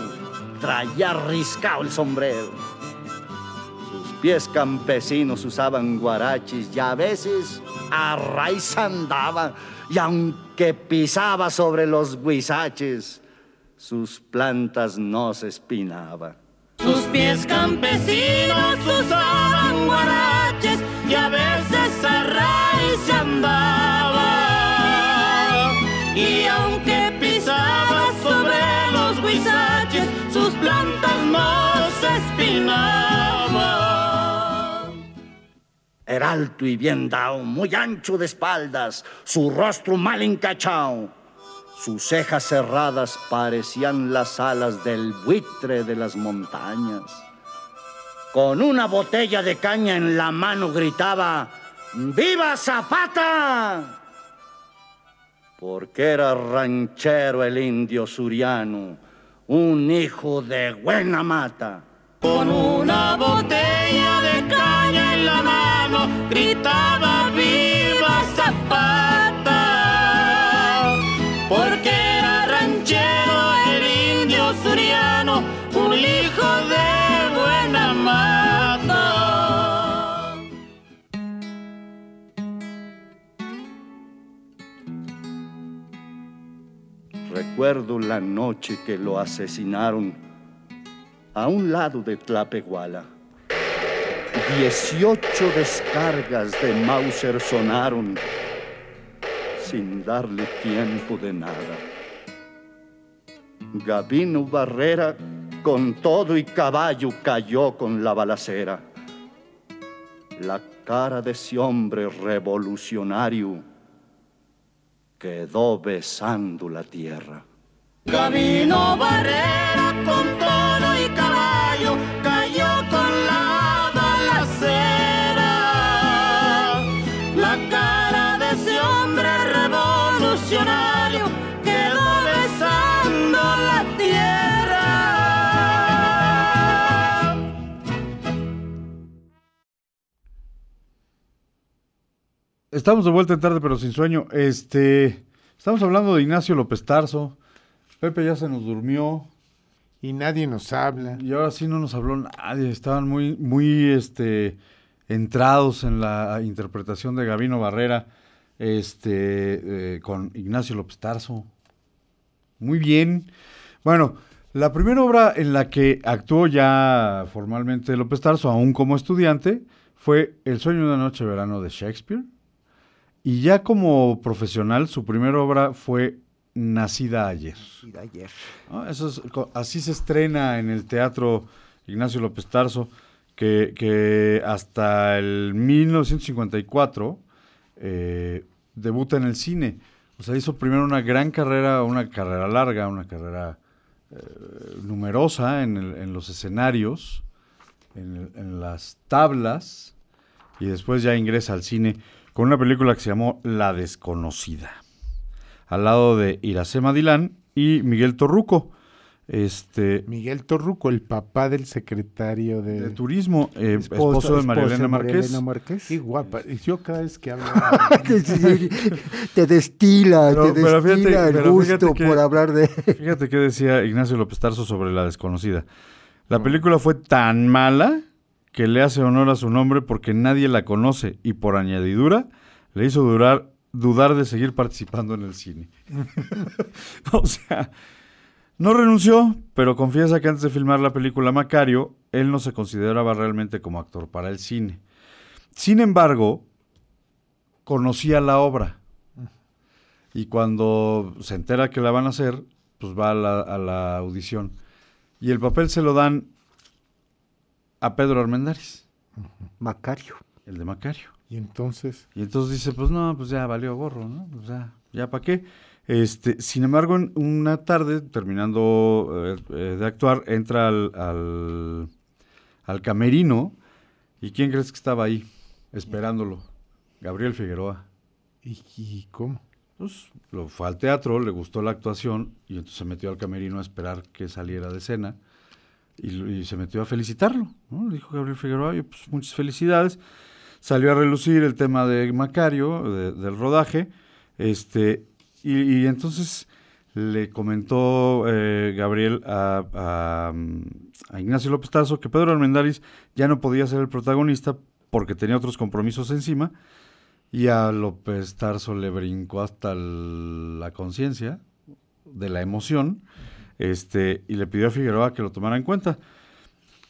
traía riscado el sombrero. Sus pies campesinos usaban guarachis y a veces a raíz andaba y aunque pisaba sobre los guisaches, sus plantas no se espinaba. Sus pies campesinos usaban guaraches y a veces a raíz se andaba. Y aunque pisaba sobre los guisaches, sus plantas no se espinaban. Era alto y bien dao, muy ancho de espaldas, su rostro mal encachao. Sus cejas cerradas parecían las alas del buitre de las montañas. Con una botella de caña en la mano gritaba, ¡Viva Zapata! Porque era ranchero el indio suriano, un hijo de buena mata. Con una botella de caña en la mano gritaba Recuerdo la noche que lo asesinaron a un lado de Tlapehuala. Dieciocho descargas de Mauser sonaron sin darle tiempo de nada. Gabino Barrera, con todo y caballo, cayó con la balacera. La cara de ese hombre revolucionario quedó besando la tierra. Camino Barrera con todo y caballo cayó con la balacera. La cara de ese hombre revolucionario quedó besando la tierra. Estamos de vuelta en tarde, pero sin sueño. Este, estamos hablando de Ignacio López Tarso. Pepe ya se nos durmió. Y nadie nos habla. Y ahora sí no nos habló nadie. Estaban muy, muy, este, entrados en la interpretación de Gabino Barrera, este, eh, con Ignacio López Tarso. Muy bien. Bueno, la primera obra en la que actuó ya formalmente López Tarso, aún como estudiante, fue El sueño de una noche de verano de Shakespeare. Y ya como profesional, su primera obra fue Nacida ayer. Nacida ayer. ¿no? Eso es, así se estrena en el teatro Ignacio López Tarso, que, que hasta el 1954 eh, debuta en el cine. O sea, hizo primero una gran carrera, una carrera larga, una carrera eh, numerosa en, el- en los escenarios, en, el- en las tablas, y después ya ingresa al cine con una película que se llamó La Desconocida al lado de Iracema Dilán y Miguel Torruco. Este, Miguel Torruco, el papá del secretario de, de turismo, eh, esposo, de María Elena Márquez. Elena Márquez. Qué guapa. Y Yo cada vez que hablo... te, te destila, Pero- te pero destila fíjate- el gusto que- por hablar de... Fíjate qué decía Ignacio López Tarso sobre La Desconocida. La película fue tan mala que le hace honor a su nombre porque nadie la conoce y por añadidura le hizo durar, dudar de seguir participando en el cine. o sea, no renunció, pero confiesa que antes de filmar la película Macario, él no se consideraba realmente como actor para el cine. Sin embargo, conocía la obra. Y cuando se entera que la van a hacer, pues va a la, a la audición. Y el papel se lo dan a Pedro Armendáriz, Macario. el de Macario. Y entonces... Y entonces dice, pues no, pues ya valió gorro, ¿no? Pues ya, ya para qué. Este, sin embargo, en una tarde, terminando eh, eh, de actuar, entra al, al, al camerino. ¿Y quién crees que estaba ahí esperándolo? Gabriel Figueroa. ¿Y, y cómo? Pues lo fue al teatro, le gustó la actuación y entonces se metió al camerino a esperar que saliera de escena y, y se metió a felicitarlo. ¿no? Le dijo Gabriel Figueroa, "Oye, pues muchas felicidades. Salió a relucir el tema de Macario, de- del rodaje, este, y, entonces le comentó eh, Gabriel mm, a Ignacio López Tarso que Pedro Armendáriz ya no podía ser el protagonista porque tenía otros compromisos encima y a López Tarso le brincó hasta la conciencia de la emoción este, y le pidió a Figueroa que lo tomara en cuenta.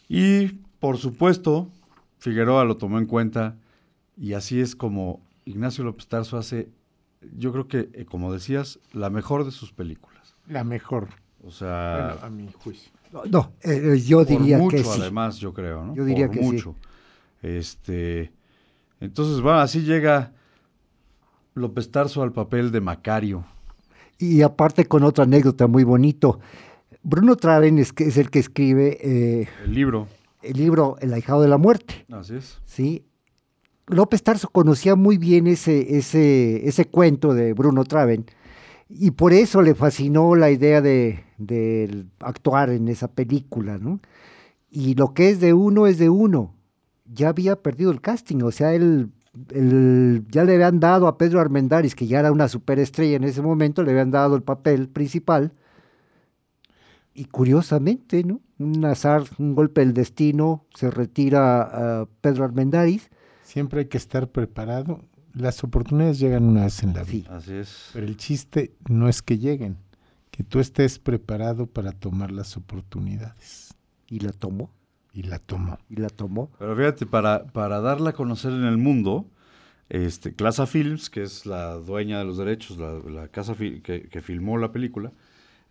Y por supuesto, Figueroa lo tomó en cuenta y así es como Ignacio López Tarso hace, yo creo que, eh, como decías, la mejor de sus películas. La mejor. O sea, Bueno, a mi juicio. No, eh, yo por diría mucho que sí. además, yo creo, ¿no? Yo diría Por que sí. mucho. Este, entonces, bueno, así llega López Tarso al papel de Macario. Y aparte con otra anécdota muy bonito. Bruno Traven es, que es el que escribe eh, El libro, el libro El ahijado de la muerte. así es. ¿sí? López Tarso conocía muy bien ese, ese, ese cuento de Bruno Traven y por eso le fascinó la idea de, de actuar en esa película, ¿no? Y lo que es de uno es de uno. Ya había perdido el casting, o sea, él, él- ya le habían dado a Pedro Armendáriz, que ya era una superestrella en ese momento, le habían dado el papel principal. Y curiosamente, ¿no? Un azar, un golpe del destino, se retira a Pedro Armendáriz. Siempre hay que estar preparado. Las oportunidades llegan una vez en la vida. Así es. Pero el chiste no es que lleguen, que tú estés preparado para tomar las oportunidades. ¿Y la tomó? Y la tomó. ¿Y la tomó? Pero fíjate, para, para darla a conocer en el mundo, este, Clasa Films, que es la dueña de los derechos, la, la casa fi- que, que filmó la película,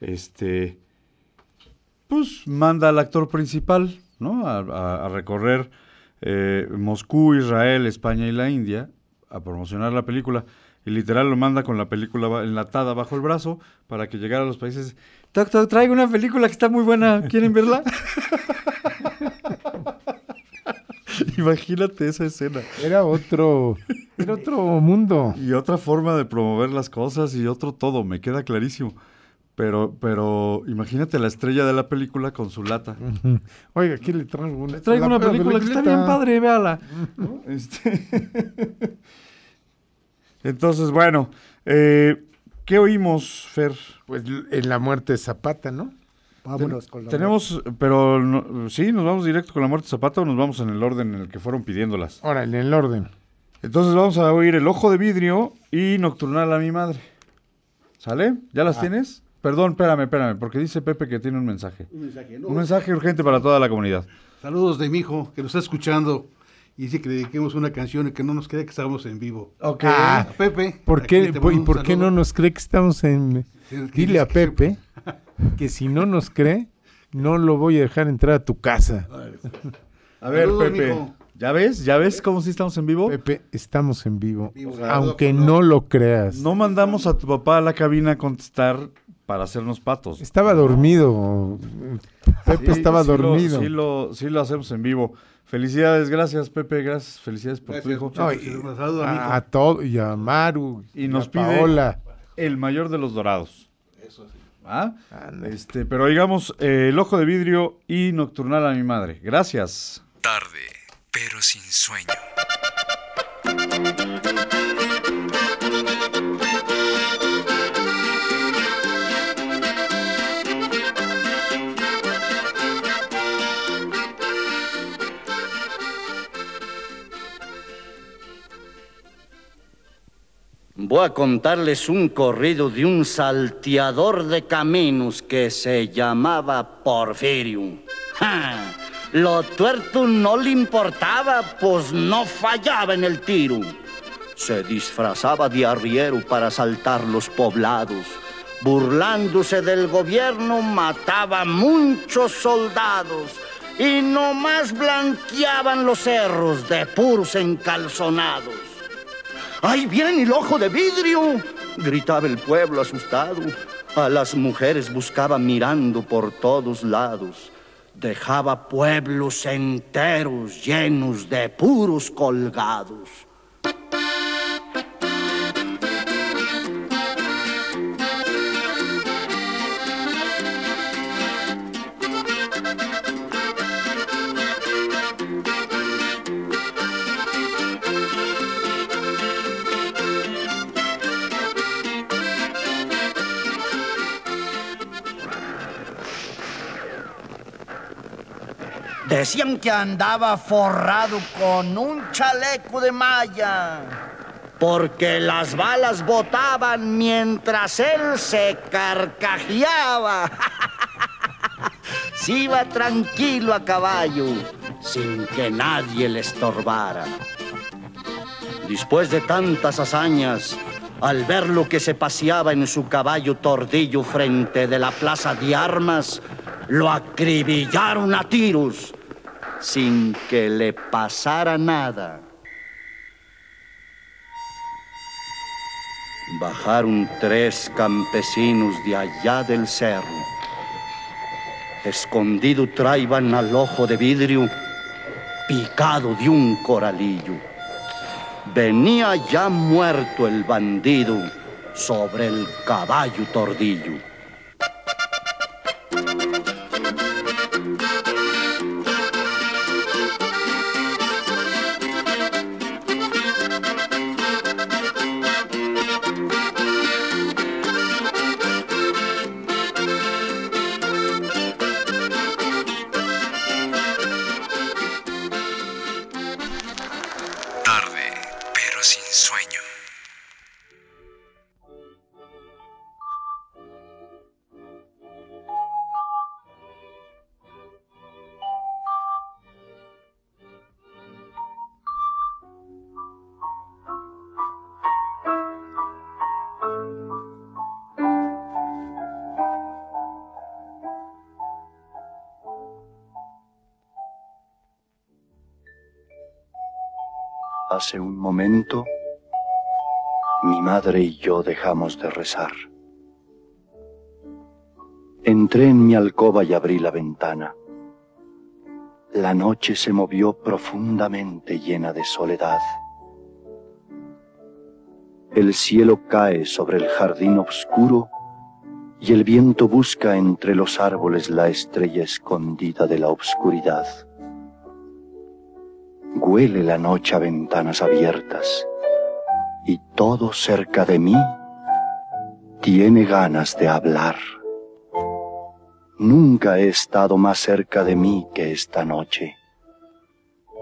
este, pues manda al actor principal, ¿no? A, a- a recorrer eh, Moscú, Israel, España y la India a promocionar la película. Y literal lo manda con la película enlatada bajo el brazo para que llegara a los países. Toc, toc, traigo una película que está muy buena. ¿Quieren verla? Imagínate esa escena. Era otro, era otro mundo. Y otra forma de promover las cosas y otro todo, me queda clarísimo. Pero, pero imagínate la estrella de la película con su lata. Oiga, aquí le traigo una, Le traigo la- una la película que está bien padre, véala. ¿no? Este- Entonces, bueno, eh, ¿qué oímos, Fer? Pues en la muerte de Zapata, ¿no? Vámonos con la Tenemos, pero no- sí, nos vamos directo con la muerte de Zapata o nos vamos en el orden en el que fueron pidiéndolas. Ahora, en el orden. Entonces vamos a oír El Ojo de Vidrio y Nocturnal a mi madre. ¿Sale? ¿Ya las tienes? Perdón, espérame, espérame, porque dice Pepe que tiene un mensaje. Un mensaje, ¿no? Un mensaje urgente para toda la comunidad. Saludos de mi hijo que nos está escuchando y dice que le dediquemos una canción y que no nos cree que estamos en vivo. Ok. Ah, Pepe. ¿Por qué, ¿Y por qué no nos cree que estamos en... Dile a Pepe que si no nos cree, no lo voy a dejar entrar a tu casa. A ver, Saludos, Pepe. mijo. ¿Ya ves? ¿Ya ves cómo sí estamos en vivo? Pepe, estamos en vivo, Vivo, aunque no lo creas. No mandamos a tu papá a la cabina a contestar para hacernos patos. Estaba dormido. Pepe Sí, estaba sí lo- dormido. sí, lo, sí lo hacemos en vivo. Felicidades, gracias Pepe, gracias, felicidades por tu Gracias, hijo. muchachos. No, y- a hijo. a, todo, y a Maru, Y nos a pide Paola. el mayor de los dorados. Eso sí. ¿Ah? Este, pero digamos, eh, el ojo de vidrio y nocturnal a mi madre. Gracias. Tarde, pero sin sueño. Voy a contarles un corrido de un salteador de caminos que se llamaba Porfirio. ¡Ja! Lo tuerto no le importaba, pues no fallaba en el tiro. Se disfrazaba de arriero para asaltar los poblados. Burlándose del gobierno, mataba muchos soldados y nomás blanqueaban los cerros de puros encalzonados. ¡Ahí viene el ojo de vidrio! Gritaba el pueblo asustado. A las mujeres buscaba mirando por todos lados. Dejaba pueblos enteros llenos de puros colgados. Decían que andaba forrado con un chaleco de malla. Porque las balas botaban mientras él se carcajeaba. Se iba tranquilo a caballo, sin que nadie le estorbara. Después de tantas hazañas, al ver lo que se paseaba en su caballo tordillo frente de la plaza de armas, lo acribillaron a tiros sin que le pasara nada. Bajaron tres campesinos de allá del cerro. Escondido traían al ojo de vidrio, picado de un coralillo. Venía ya muerto el bandido sobre el caballo tordillo. Hace un momento, mi madre y yo dejamos de rezar. Entré en mi alcoba y abrí la ventana. La noche se movió profundamente llena de soledad. El cielo cae sobre el jardín oscuro y el viento busca entre los árboles la estrella escondida de la oscuridad. Huele la noche a ventanas abiertas y todo cerca de mí tiene ganas de hablar. Nunca he estado más cerca de mí que esta noche.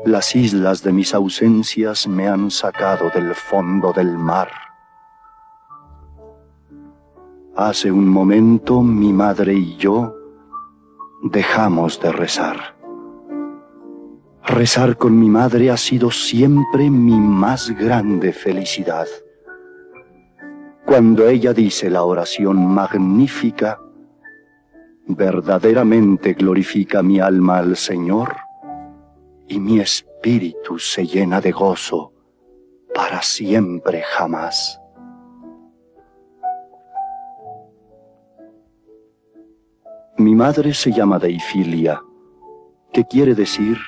Las islas de mis ausencias me han sacado del fondo del mar. Hace un momento mi madre y yo dejamos de rezar. Rezar con mi madre ha sido siempre mi más grande felicidad. Cuando ella dice la oración magnífica, verdaderamente glorifica mi alma al Señor y mi espíritu se llena de gozo para siempre jamás. Mi madre se llama Deifilia, que quiere decir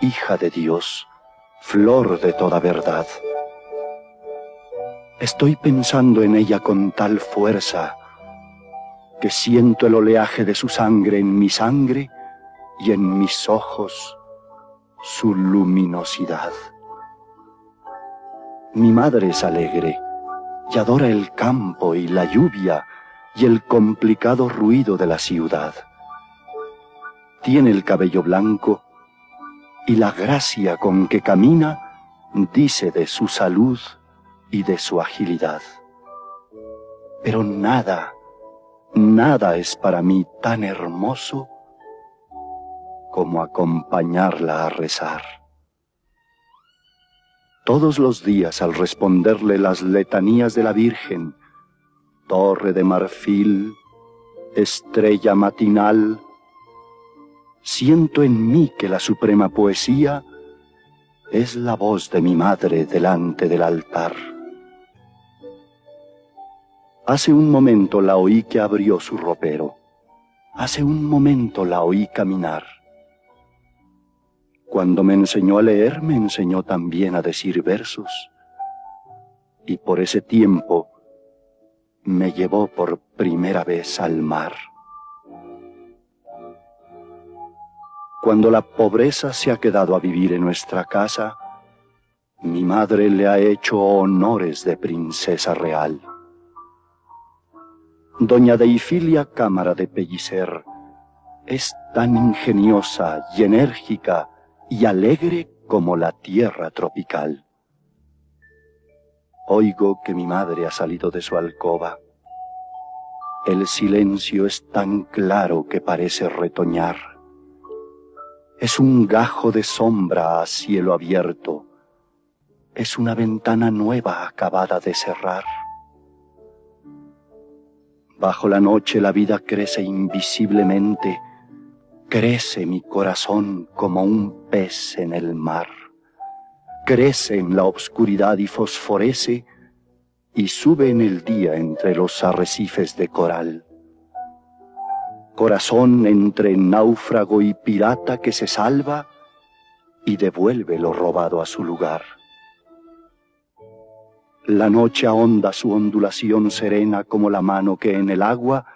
hija de Dios, flor de toda verdad. Estoy pensando en ella con tal fuerza que siento el oleaje de su sangre en mi sangre y en mis ojos su luminosidad. Mi madre es alegre y adora el campo y la lluvia y el complicado ruido de la ciudad. Tiene el cabello blanco y la gracia con que camina dice de su salud y de su agilidad. Pero nada, nada es para mí tan hermoso como acompañarla a rezar. Todos los días al responderle las letanías de la Virgen, torre de marfil, estrella matinal, siento en mí que la suprema poesía es la voz de mi madre delante del altar. Hace un momento la oí que abrió su ropero. Hace un momento la oí caminar. Cuando me enseñó a leer, me enseñó también a decir versos. Y por ese tiempo me llevó por primera vez al mar. Cuando la pobreza se ha quedado a vivir en nuestra casa, mi madre le ha hecho honores de princesa real. Doña Deifilia Cámara de Pellicer es tan ingeniosa y enérgica y alegre como la tierra tropical. Oigo que mi madre ha salido de su alcoba. El silencio es tan claro que parece retoñar. Es un gajo de sombra a cielo abierto. Es una ventana nueva acabada de cerrar. Bajo la noche la vida crece invisiblemente, crece mi corazón como un pez en el mar, crece en la oscuridad y fosforece y sube en el día entre los arrecifes de coral. Corazón entre náufrago y pirata que se salva y devuelve lo robado a su lugar. La noche ahonda su ondulación serena como la mano que en el agua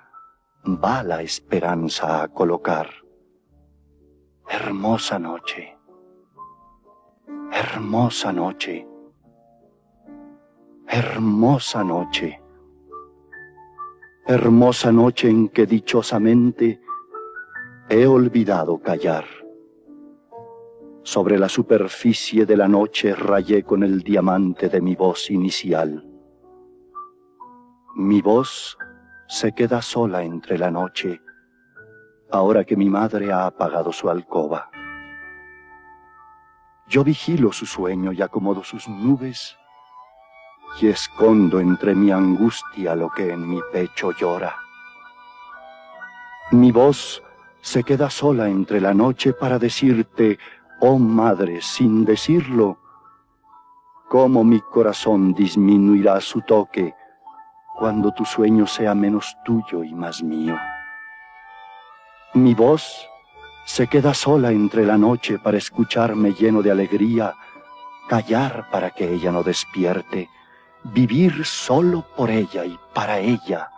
va la esperanza a colocar. Hermosa noche, hermosa noche, hermosa noche, hermosa noche en que dichosamente he olvidado callar. Sobre la superficie de la noche rayé con el diamante de mi voz inicial. Mi voz se queda sola entre la noche, ahora que mi madre ha apagado su alcoba. Yo vigilo su sueño y acomodo sus nubes y escondo entre mi angustia lo que en mi pecho llora. Mi voz se queda sola entre la noche para decirte, oh madre, sin decirlo, cómo mi corazón disminuirá su toque cuando tu sueño sea menos tuyo y más mío. Mi voz se queda sola entre la noche para escucharme lleno de alegría, callar para que ella no despierte, vivir solo por ella y para ella,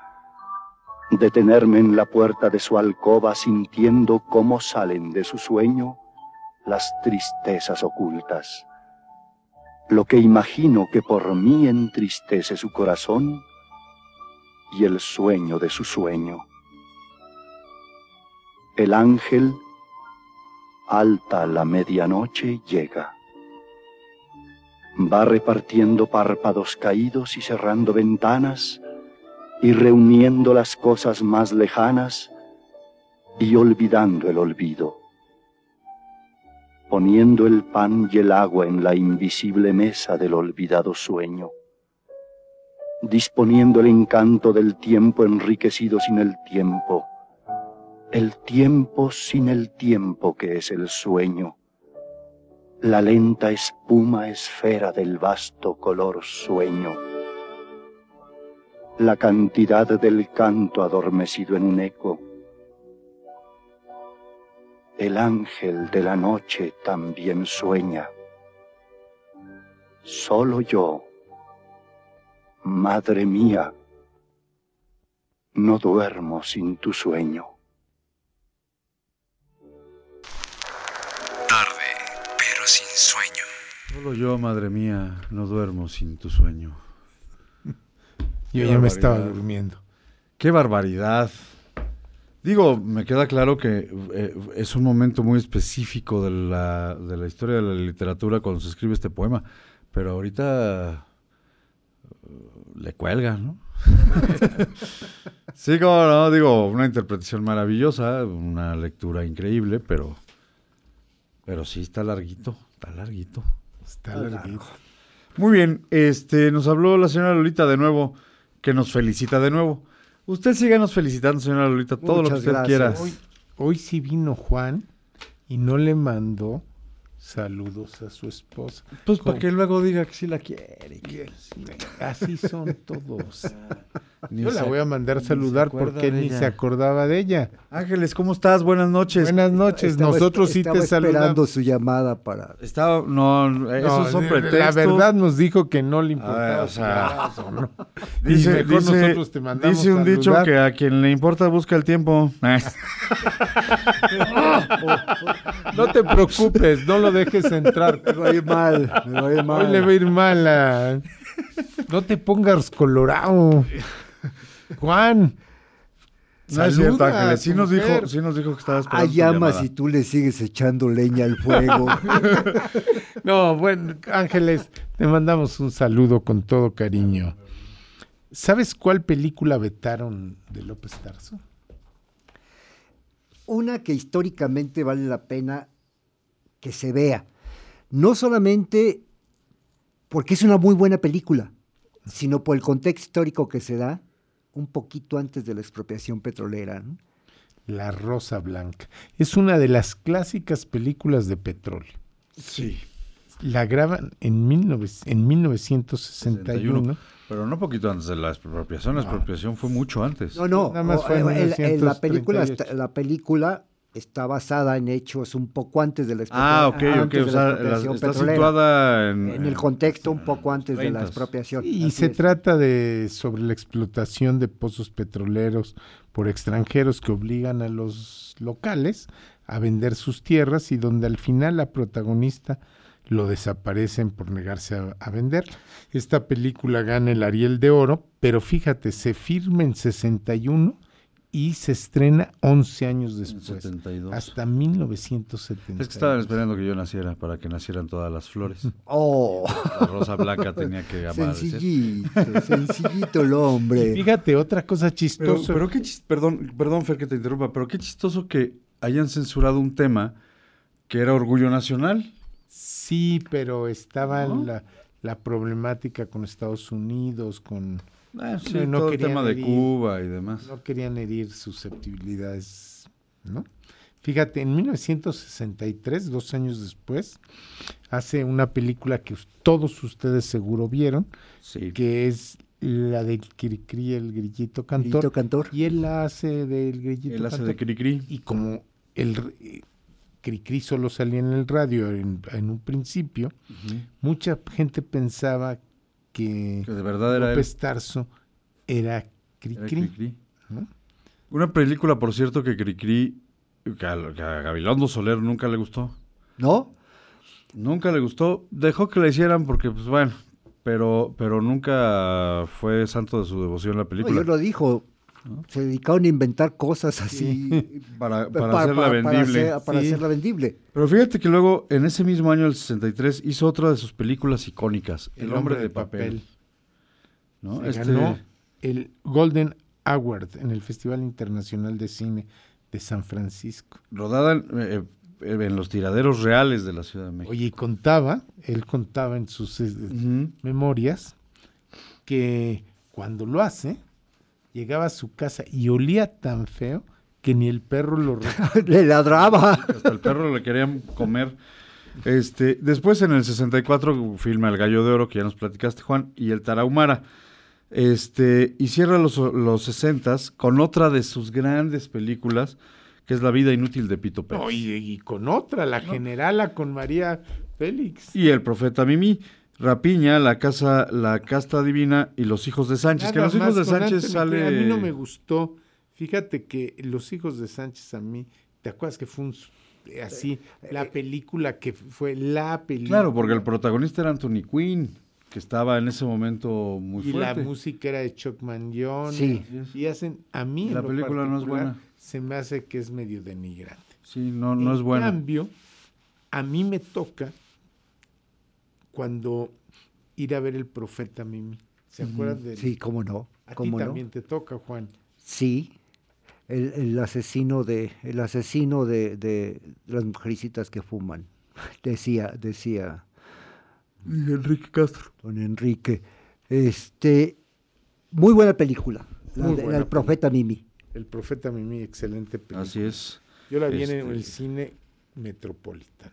detenerme en la puerta de su alcoba sintiendo cómo salen de su sueño las tristezas ocultas. Lo que imagino que por mí entristece su corazón y el sueño de su sueño. El ángel, alta la medianoche, llega. Va repartiendo párpados caídos y cerrando ventanas y reuniendo las cosas más lejanas y olvidando el olvido. Poniendo el pan y el agua en la invisible mesa del olvidado sueño, disponiendo el encanto del tiempo enriquecido sin el tiempo, el tiempo sin el tiempo que es el sueño, la lenta espuma esfera del vasto color sueño, la cantidad del canto adormecido en un eco, el ángel de la noche también sueña. Solo yo, madre mía, no duermo sin tu sueño. Solo yo, madre mía, no duermo sin tu sueño. Yo Qué ya me estaba durmiendo. Qué barbaridad. Digo, me queda claro que eh, es un momento muy específico de la, de la historia de la literatura cuando se escribe este poema, pero ahorita eh, le cuelga, ¿no? sí, como no, digo, una interpretación maravillosa, una lectura increíble, pero, pero sí está larguito, está larguito. Está larguito. Muy bien, este, nos habló la señora Lolita de nuevo, que nos felicita de nuevo. Usted síganos felicitando, señora Lolita, todo lo que usted quiera. Hoy, hoy sí vino Juan y no le mandó saludos a su esposa. Pues para que luego diga que sí la quiere. que Así son todos. Ni Yo la voy a mandar saludar porque ni ella. se acordaba de ella. Ángeles, ¿cómo estás? Buenas noches. Buenas noches, Estaba nosotros sí te saludamos. esperando su llamada para... Estaba, no, esos son No, pretextos. La verdad nos dijo que no le ver, importaba. o sea, ¿no? Y Dice, mejor dice- nosotros te mandamos dice un dicho que a quien le importa busca el tiempo. No te preocupes, no lo dejes entrar. Me va a ir mal, me va a ir mal. Hoy le va a ir mal. a- No te pongas colorado. Juan. No es cierto, Ángeles. Sí nos, dijo, sí nos dijo que estaba esperando Hay llamas y tú le sigues echando leña al fuego. No, bueno, Ángeles, te mandamos un saludo con todo cariño. ¿Sabes cuál película vetaron de López Tarso? Una que históricamente vale la pena que se vea. No solamente porque es una muy buena película, sino por el contexto histórico que se da un poquito antes de la expropiación petrolera. ¿no? La Rosa Blanca. Es una de las clásicas películas de petróleo. Sí. La graban en, 19 en 1961. 61. Pero no poquito antes de la expropiación. La expropiación fue mucho antes. No, no. Nada más o- fue en el- el- la, película 1938. está, la película está basada en hechos un poco antes de la Ah, ok, expropiación. ok. O sea, la- está situada en, en el contexto un poco antes de la 30s. expropiación. Y se es. trata de sobre la explotación de pozos petroleros por extranjeros que obligan a los locales a vender sus tierras y donde al final la protagonista lo desaparecen por negarse a, a vender. Esta película gana el Ariel de Oro, pero fíjate, se firma en 61 y se estrena 11 años después, 72. hasta 1970. Es que estaban esperando que yo naciera para que nacieran todas las flores. Oh. La rosa blanca tenía que amanecer. Sencillito, sencillito el hombre. Fíjate, otra cosa Pero, chistosa. pero qué chis- perdón, perdón, Fer, que te interrumpa, pero qué chistoso que hayan censurado un tema que era orgullo nacional. Sí, pero estaba ¿No? la, la problemática con Estados Unidos, con... Ah, sí, no- no todo el querían tema de herir- Cuba y demás. No querían herir susceptibilidades, ¿no? Fíjate, en 1963, dos años después, hace una película que todos ustedes seguro vieron, que es la del Cricri, el grillito cantor. Grillito cantor. Y él la hace del grillito Él hace cantor. de Cricri. Y como el Cricri solo salía en el radio en, en un principio, mucha gente pensaba que, Que de verdad era él. López Tarso era Era Cricri. ¿no? Una película, por cierto, que Cricri, que a, que a Gabilondo Soler nunca le gustó. ¿No? Nunca le gustó. Dejó que la hicieran porque, pues bueno, pero, pero nunca fue santo de su devoción la No, película. yo lo dijo. Se dedicaron a inventar cosas así. Para, para hacerla vendible. hacer- para Sí. hacerla vendible. Pero fíjate que luego, en ese mismo año, el 63, hizo otra de sus películas icónicas, El, hombre, de papel. ¿no? Se Este- ganó el Golden Award en el Festival Internacional de Cine de San Francisco. rodada en, eh, eh, en los tiraderos reales de la Ciudad de México. Oye, y contaba, él contaba en sus eh, memorias que cuando lo hace, llegaba a su casa y olía tan feo que ni el perro lo Le ladraba. Hasta el perro le querían comer. Este, después en el 64 filma El Gallo de Oro, que ya nos platicaste, Juan, y El Tarahumara. Este, y cierra los, los 60 con otra de sus grandes películas, que es La vida inútil de Pito Pérez. No, y, y con otra, la generala con María Félix. Y El Profeta Mimi, Rapiña, La Casa, La Casta Divina y Los Hijos de Sánchez. que Los Hijos de Sánchez sale... A mí no me gustó. Fíjate que Los Hijos de Sánchez a mí, ¿te acuerdas que fue un, así, la película que fue la película? Claro, porque el protagonista era Anthony Quinn, que estaba en ese momento muy y fuerte. la música era de Chuck Mangione. Sí. Y hacen, a mí en La lo película no es buena. Se me hace que es medio denigrante. Sí, no, no es buena. En cambio, a mí me toca cuando ir a ver el profeta Mimi. ¿Se acuerdan de Sí, cómo no, A cómo ti no. también te toca, Juan. Sí. El, el asesino de el asesino de, de las mujercitas que fuman. Decía, decía Enrique Castro. Don Enrique. Este muy buena película. La, Muy de- la buena del profeta Mimi. El profeta Mimi, excelente película. Así es. Yo la vi en Este- el cine Metropolitan.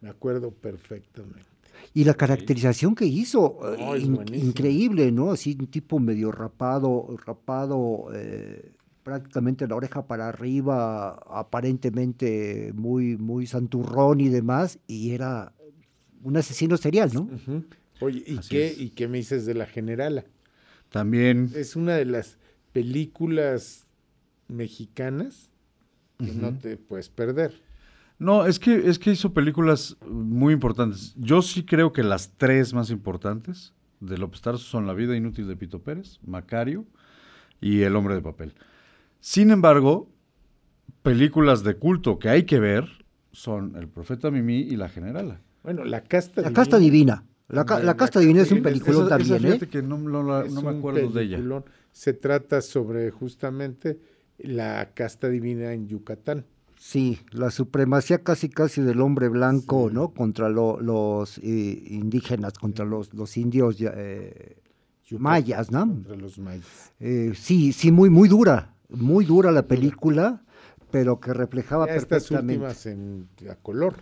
Me acuerdo perfectamente. Y la caracterización que hizo, eh, in- increíble, ¿no? Así un tipo medio rapado, rapado, eh, prácticamente la oreja para arriba, aparentemente muy, muy santurrón y demás, y era un asesino serial, ¿no? Oye, ¿y Así qué, es. ¿y qué me dices de La Generala? También. Es una de las películas mexicanas que no te puedes perder. No, es que, es que hizo películas muy importantes. Yo sí creo que las tres más importantes de López Tarso son La vida inútil de Pito Pérez, Macario y El hombre de papel. Sin embargo, películas de culto que hay que ver son El profeta Mimi y La generala. Bueno, La Casta La casta divina. La, ca- la casta divina es un peliculón Esa- esa también, ¿eh? que no, no la- Es no me un acuerdo de ella. peliculón. Se trata sobre justamente la casta divina en Yucatán. Sí, la supremacía casi casi del hombre blanco, ¿no? Contra lo- los eh, indígenas, contra los, los indios eh, mayas, ¿no? Contra los mayas. Eh, sí, sí, muy, muy dura, muy dura la película, pero que reflejaba Ya estas perfectamente. últimas en a color.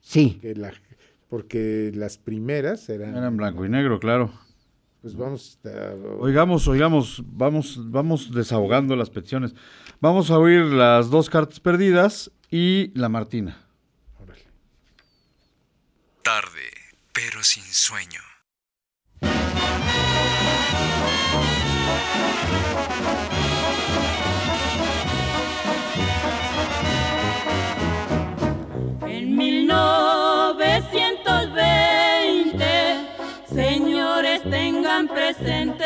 Sí. Que la- porque las primeras eran... Era en blanco y negro, claro. Pues vamos a... Oigamos, oigamos, vamos, vamos desahogando las peticiones. Vamos a oír las dos cartas perdidas y la Martina. Tarde, pero sin sueño. Presente,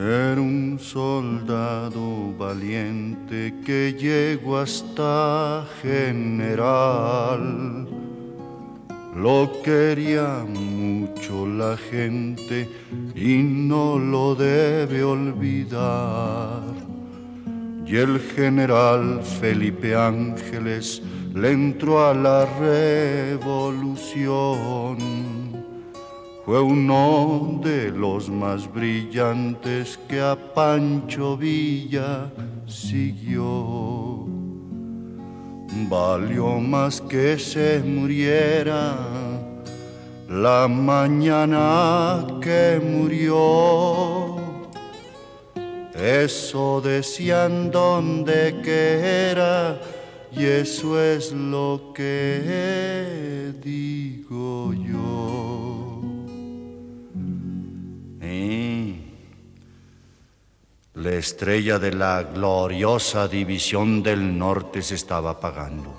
Era un soldado valiente que llegó hasta general. Lo quería mucho la gente y no lo debe olvidar. Y el general Felipe Ángeles le entró a la revolución. Fue uno de los más brillantes que a Pancho Villa siguió. Valió más que se muriera la mañana que murió. Eso decían donde que era y eso es lo que digo yo. La estrella de la gloriosa división del norte se estaba apagando.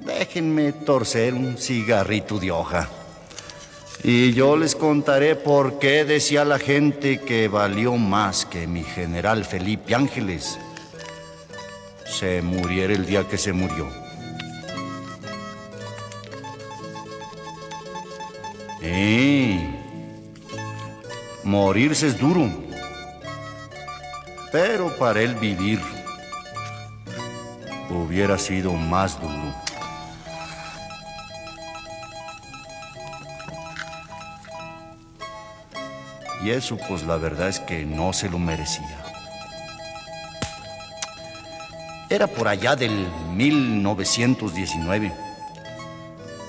Déjenme torcer un cigarrito de hoja. Y yo les contaré por qué decía la gente que valió más que mi general Felipe Ángeles se muriera el día que se murió. Morirse es duro, pero para él vivir hubiera sido más duro. Y eso pues la verdad es que no se lo merecía. Era por allá del 1919,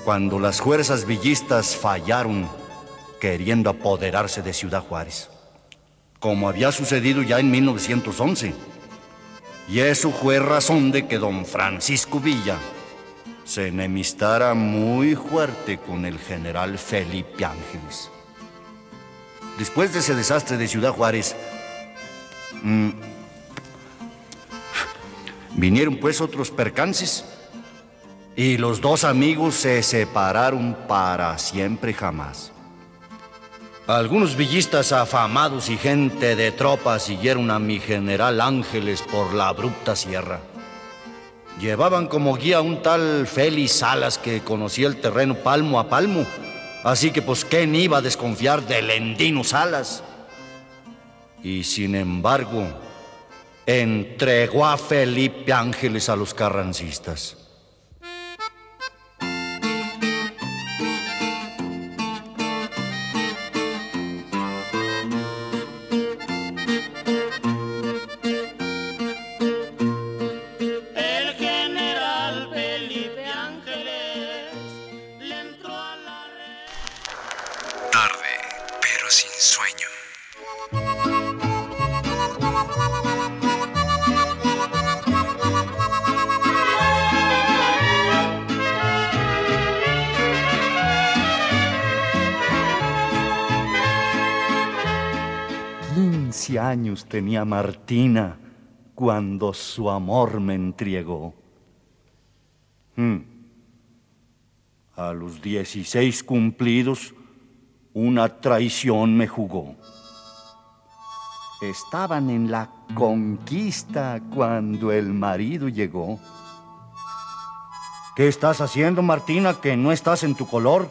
cuando las fuerzas villistas fallaron queriendo apoderarse de Ciudad Juárez, como había sucedido ya en 1911. Y eso fue razón de que don Francisco Villa se enemistara muy fuerte con el general Felipe Ángeles. Después de ese desastre de Ciudad Juárez, mm, vinieron pues otros percances y los dos amigos se separaron para siempre jamás. Algunos villistas afamados y gente de tropa siguieron a mi general Ángeles por la abrupta sierra. Llevaban como guía un tal Félix Salas que conocía el terreno palmo a palmo. Así que pues quién iba a desconfiar del Endino Salas. Y sin embargo, entregó a Felipe Ángeles a los carrancistas. Años tenía Martina cuando su amor me entregó. Hmm. A los 16 cumplidos, una traición me jugó. Estaban en la conquista cuando el marido llegó. ¿Qué estás haciendo, Martina, que no estás en tu color?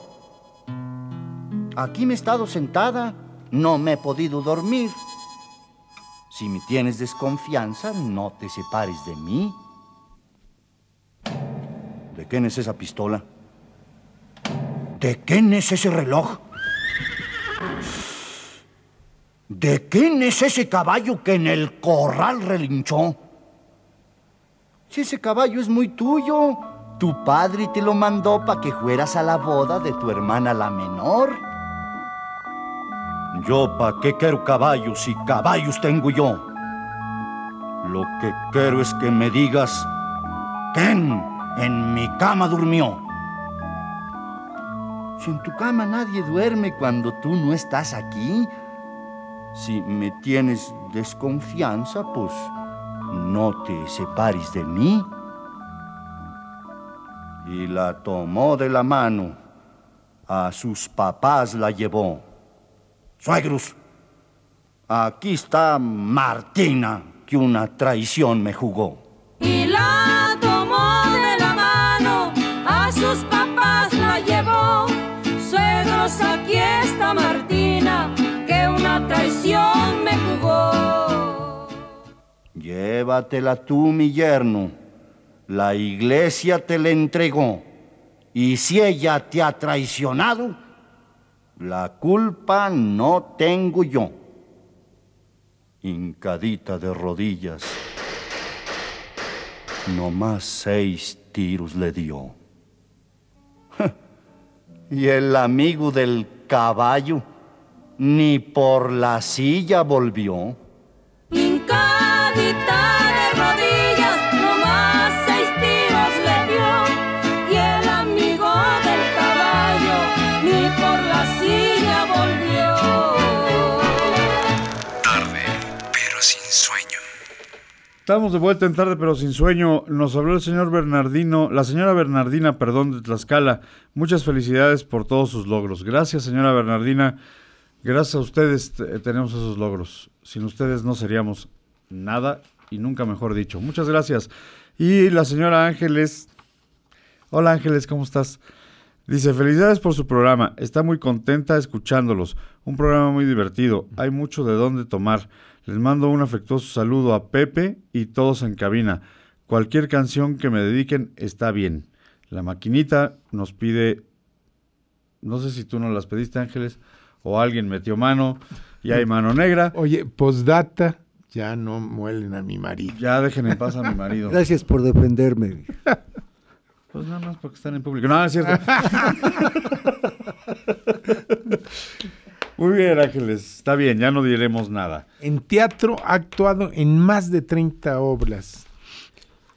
Aquí me he estado sentada, no me he podido dormir. Si me tienes desconfianza, no te separes de mí. ¿De quién es esa pistola? ¿De quién es ese reloj? ¿De quién es ese caballo que en el corral relinchó? Si ese caballo es muy tuyo, tu padre te lo mandó para que fueras a la boda de tu hermana la menor. Yo, ¿pa' qué quiero caballos si caballos tengo yo? Lo que quiero es que me digas, ¿quién en mi cama durmió? Si en tu cama nadie duerme cuando tú no estás aquí, si me tienes desconfianza, pues no te separes de mí. Y la tomó de la mano, a sus papás la llevó. Suegros, Aquí está Martina, que una traición me jugó. y la tomó de la mano, a sus papás la llevó. Suegros, aquí está Martina, que una traición me jugó. Llévatela tú, mi yerno. La iglesia te la entregó. Y si ella te ha traicionado, la culpa no tengo yo. Hincadita de rodillas, nomás seis tiros le dio. Y el amigo del caballo ni por la silla volvió. Estamos de vuelta en tarde, pero sin sueño. Nos habló el señor Bernardino, la señora Bernardina, perdón, de Tlaxcala. Muchas felicidades por todos sus logros. Gracias, señora Bernardina. Gracias a ustedes tenemos esos logros. Sin ustedes no seríamos nada y nunca mejor dicho. Muchas gracias. Y la señora Ángeles. Hola Ángeles, ¿cómo estás? Dice, felicidades por su programa. Está muy contenta escuchándolos. Un programa muy divertido. Hay mucho de dónde tomar. Les mando un afectuoso saludo a Pepe y todos en cabina. Cualquier canción que me dediquen está bien. La maquinita nos pide, no sé si tú nos las pediste Ángeles, o alguien metió mano y hay mano negra. Oye, postdata, ya no muelen a mi marido. Ya dejen en paz a mi marido. Gracias por defenderme. Pues nada más porque están en público. No, es cierto. Muy bien, Ángeles. Está bien, ya no diremos nada. En teatro ha actuado en más de 30 obras.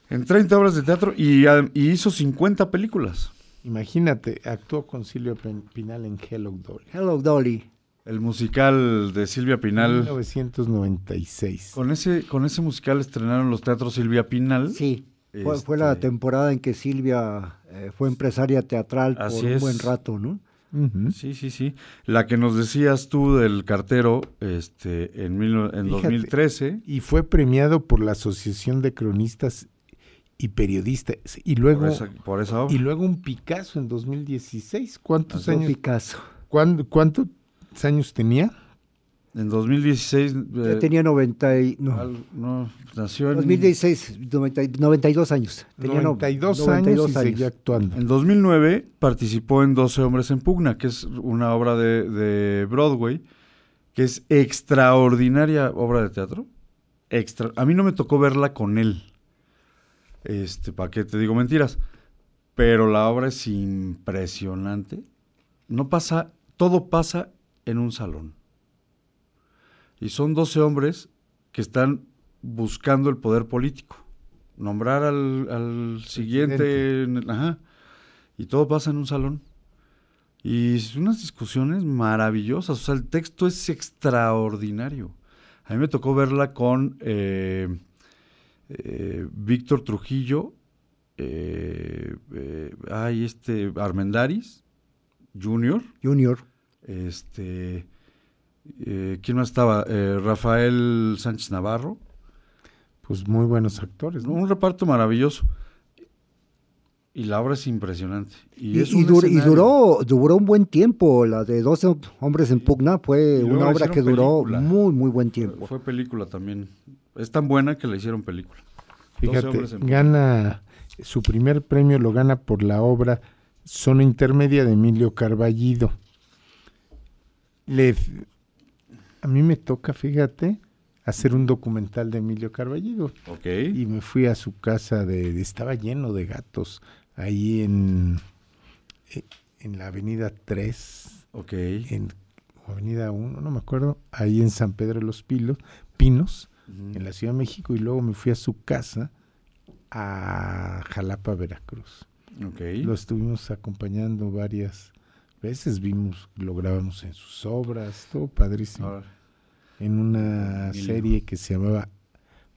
En 30 obras de teatro y, y hizo 50 películas. Imagínate, actuó con Silvia Pinal en Hello Dolly. Hello, Dolly. El musical de Silvia Pinal. 1996. Con ese, con ese musical estrenaron los teatros Silvia Pinal. Sí. Fue, fue la temporada en que Silvia eh, fue empresaria teatral por Así un es. buen rato, ¿no? Sí, sí, sí. La que nos decías tú del cartero este, en, mil- en Fíjate, 2013. Y fue premiado por la Asociación de Cronistas y Periodistas. Y luego, Por esa- por esa obra. y luego un Picasso en 2016. ¿Cuántos Así años? Picasso. ¿Cuán- ¿Cuántos años tenía? En 2016. Ya eh, tenía 90 y, no, al- no, nació en, 2016, 90 y- 92 años. Tenía no- 92 años y seguía actuando. En 2009 participó en 12 hombres en pugna, que es una obra de, de Broadway, que es extraordinaria obra de teatro. Extra, a mí no me tocó verla con él. Este, ¿para qué te digo mentiras? Pero la obra es impresionante. No pasa, todo pasa en un salón. Y son 12 hombres que están buscando el poder político. Nombrar al, al siguiente. el- ajá. Y todo pasa en un salón. Y es unas discusiones maravillosas. O sea, el texto es extraordinario. A mí me tocó verla con eh, eh, Víctor Trujillo, eh, ay, este Armendaris Junior. Junior. Este, eh, ¿quién más estaba? Eh, Rafael Sánchez Navarro. Pues muy buenos actores. ¿no? Un reparto maravilloso. Y la obra es impresionante. Y, Y, es y un dur- y escenario. duró, duró un buen tiempo. La de 12 hombres en pugna fue una obra que duró película. muy, muy buen tiempo. Fue película también. Es tan buena que la hicieron película. 12 Fíjate, gana, su primer premio lo gana por la obra Zona Intermedia de Emilio Carballido. Le, a mí me toca, fíjate, hacer un documental de Emilio Carballido. Ok. Y me fui a su casa, de, de- estaba lleno de gatos, ahí en, eh, en la avenida 3. Ok. En avenida 1, no me acuerdo, ahí en San Pedro de los Pilos, Pinos, en la Ciudad de México, y luego me fui a su casa a Jalapa, Veracruz. Ok. Lo estuvimos acompañando varias veces, vimos, lo grabamos en sus obras, todo padrísimo. En una Emilio. serie que se llamaba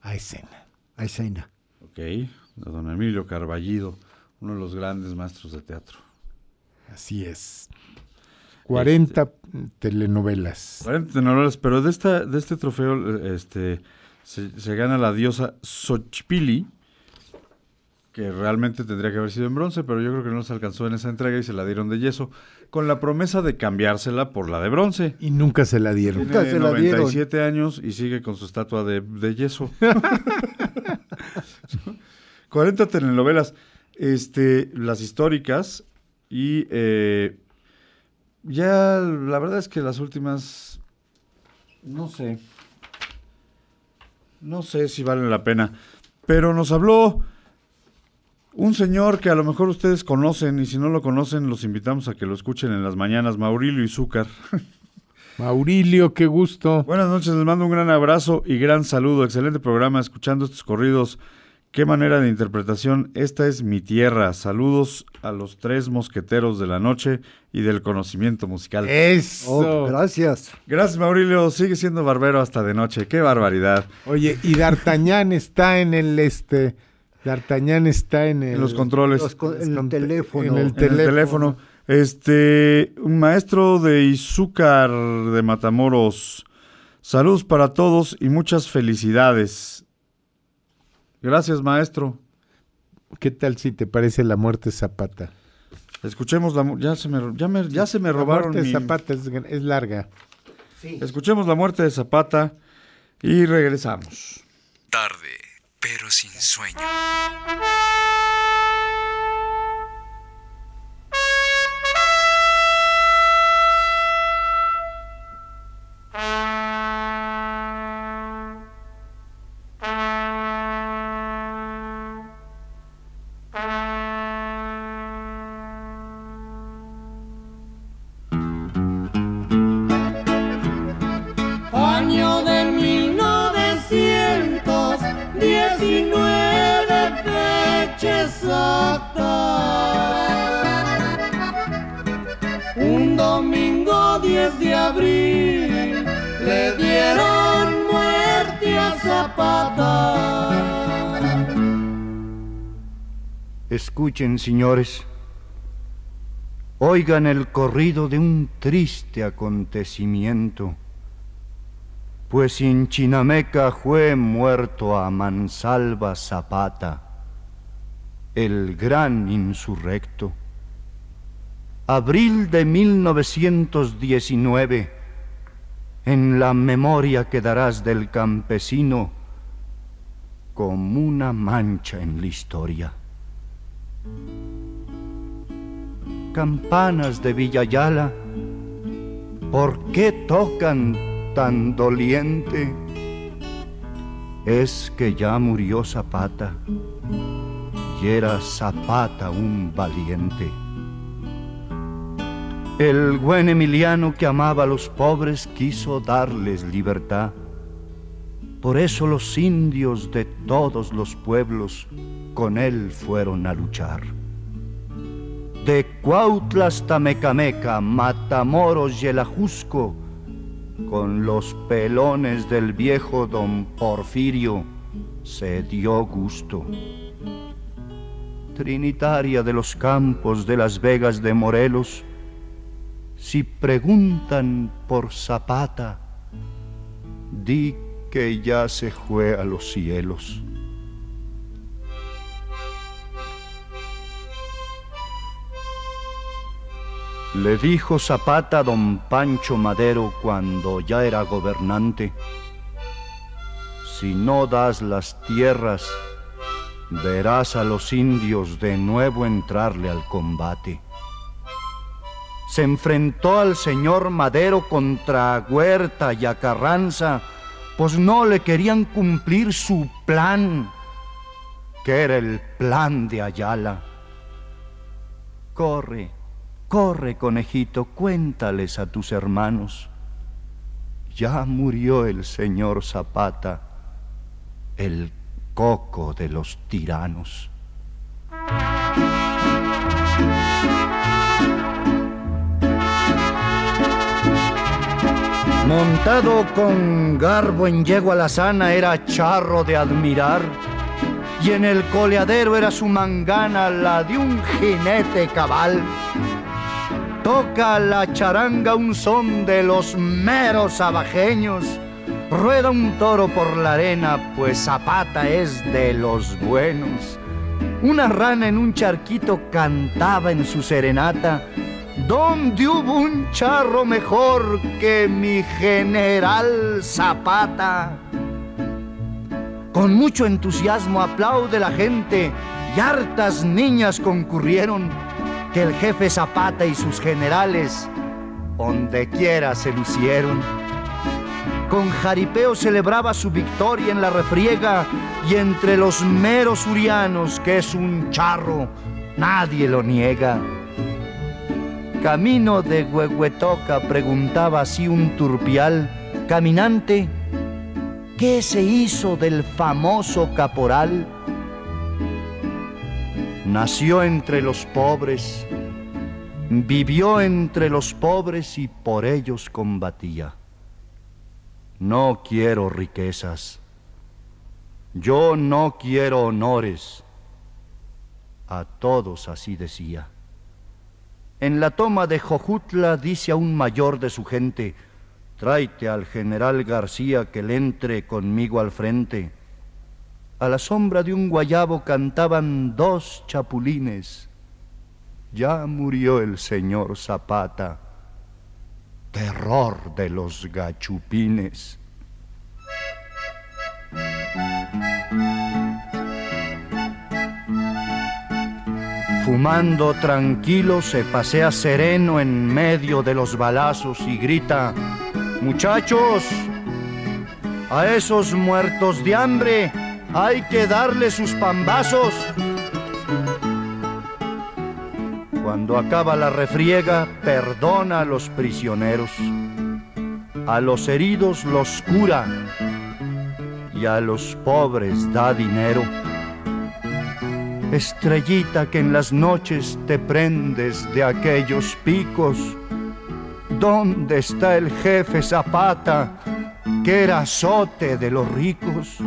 A Escena. A escena. Ok. De don Emilio Carballido, uno de los grandes maestros de teatro. Así es. 40, telenovelas. 40 telenovelas, pero de, esta, de este trofeo este, se, se gana la diosa Xochipili, que realmente tendría que haber sido en bronce, pero yo creo que no se alcanzó en esa entrega y se la dieron de yeso, con la promesa de cambiársela por la de bronce. Y nunca se la dieron. Tiene Nunca se la dieron. 97 años y sigue con su estatua de, de yeso. 40 telenovelas, este, las históricas y eh, ya la verdad es que las últimas, no sé, no sé si valen la pena, pero nos habló un señor que a lo mejor ustedes conocen y si no lo conocen los invitamos a que lo escuchen en las mañanas, Maurilio Izúcar. Maurilio, qué gusto. Buenas noches, les mando un gran abrazo y gran saludo. Excelente programa, escuchando estos corridos. Qué manera de interpretación. Esta es mi tierra. Saludos a los tres mosqueteros de la noche y del conocimiento musical. Eso. Oh, gracias. Gracias, Maurilio. Sigue siendo barbero hasta de noche. Qué barbaridad. Oye, y D'Artagnan está en el este. D'Artagnan está en el. En los controles. Los en el teléfono. En el En el teléfono. teléfono. Este, un maestro de Izúcar de Matamoros. Saludos para todos y muchas felicidades. Gracias, maestro. ¿Qué tal si te parece la muerte Zapata? Escuchemos la ya se me ya me, ya se me La robaron muerte mi- Zapata es, es larga. Escuchemos la muerte de Zapata y regresamos. Tarde, pero sin sueño. Escuchen, señores. Oigan el corrido de un triste acontecimiento. Pues en Chinameca fue muerto a Mansalva Zapata, el gran insurrecto. Abril de 1919, en la memoria quedarás del campesino como una mancha en la historia. Campanas de Villayala, ¿por qué tocan tan doliente? Es que ya murió Zapata y era Zapata un valiente. El buen Emiliano que amaba a los pobres quiso darles libertad. Por eso los indios de todos los pueblos con él fueron a luchar. De Cuautla hasta Mecameca, Matamoros y el Ajusco, con los pelones del viejo don Porfirio se dio gusto. Trinitaria de los campos de las Vegas de Morelos, si preguntan por Zapata, di que ya se fue a los cielos. Le dijo Zapata a don Pancho Madero cuando ya era gobernante, si no das las tierras, verás a los indios de nuevo entrarle al combate. Se enfrentó al señor Madero contra Huerta y a Carranza, pues no le querían cumplir su plan, que era el plan de Ayala. Corre, corre, conejito, cuéntales a tus hermanos. Ya murió el señor Zapata, el coco de los tiranos. Montado con garbo en yegua la sana era charro de admirar, y en el coleadero era su mangana la de un jinete cabal. Toca la charanga un son de los meros abajeños. Rueda un toro por la arena, pues Zapata es de los buenos. Una rana en un charquito cantaba en su serenata. ¿Dónde hubo un charro mejor que mi general Zapata? Con mucho entusiasmo aplaude la gente y hartas niñas concurrieron que el jefe Zapata y sus generales donde quiera se lucieron. Con jaripeo celebraba su victoria en la refriega y entre los meros urianos, que es un charro, nadie lo niega. Camino de Huehuetoca preguntaba así un turpial caminante, ¿qué se hizo del famoso caporal? Nació entre los pobres, vivió entre los pobres y por ellos combatía. No quiero riquezas. Yo no quiero honores. A todos así decía. En la toma de Jojutla dice a un mayor de su gente, tráete al general García que le entre conmigo al frente. A la sombra de un guayabo cantaban dos chapulines. Ya murió el señor Zapata terror de los gachupines. Fumando tranquilo se pasea sereno en medio de los balazos y grita, muchachos, a esos muertos de hambre hay que darle sus pambazos. Cuando acaba la refriega, perdona a los prisioneros. A los heridos los cura y a los pobres da dinero. Estrellita que en las noches te prendes de aquellos picos. ¿Dónde está el jefe Zapata que era azote de los ricos?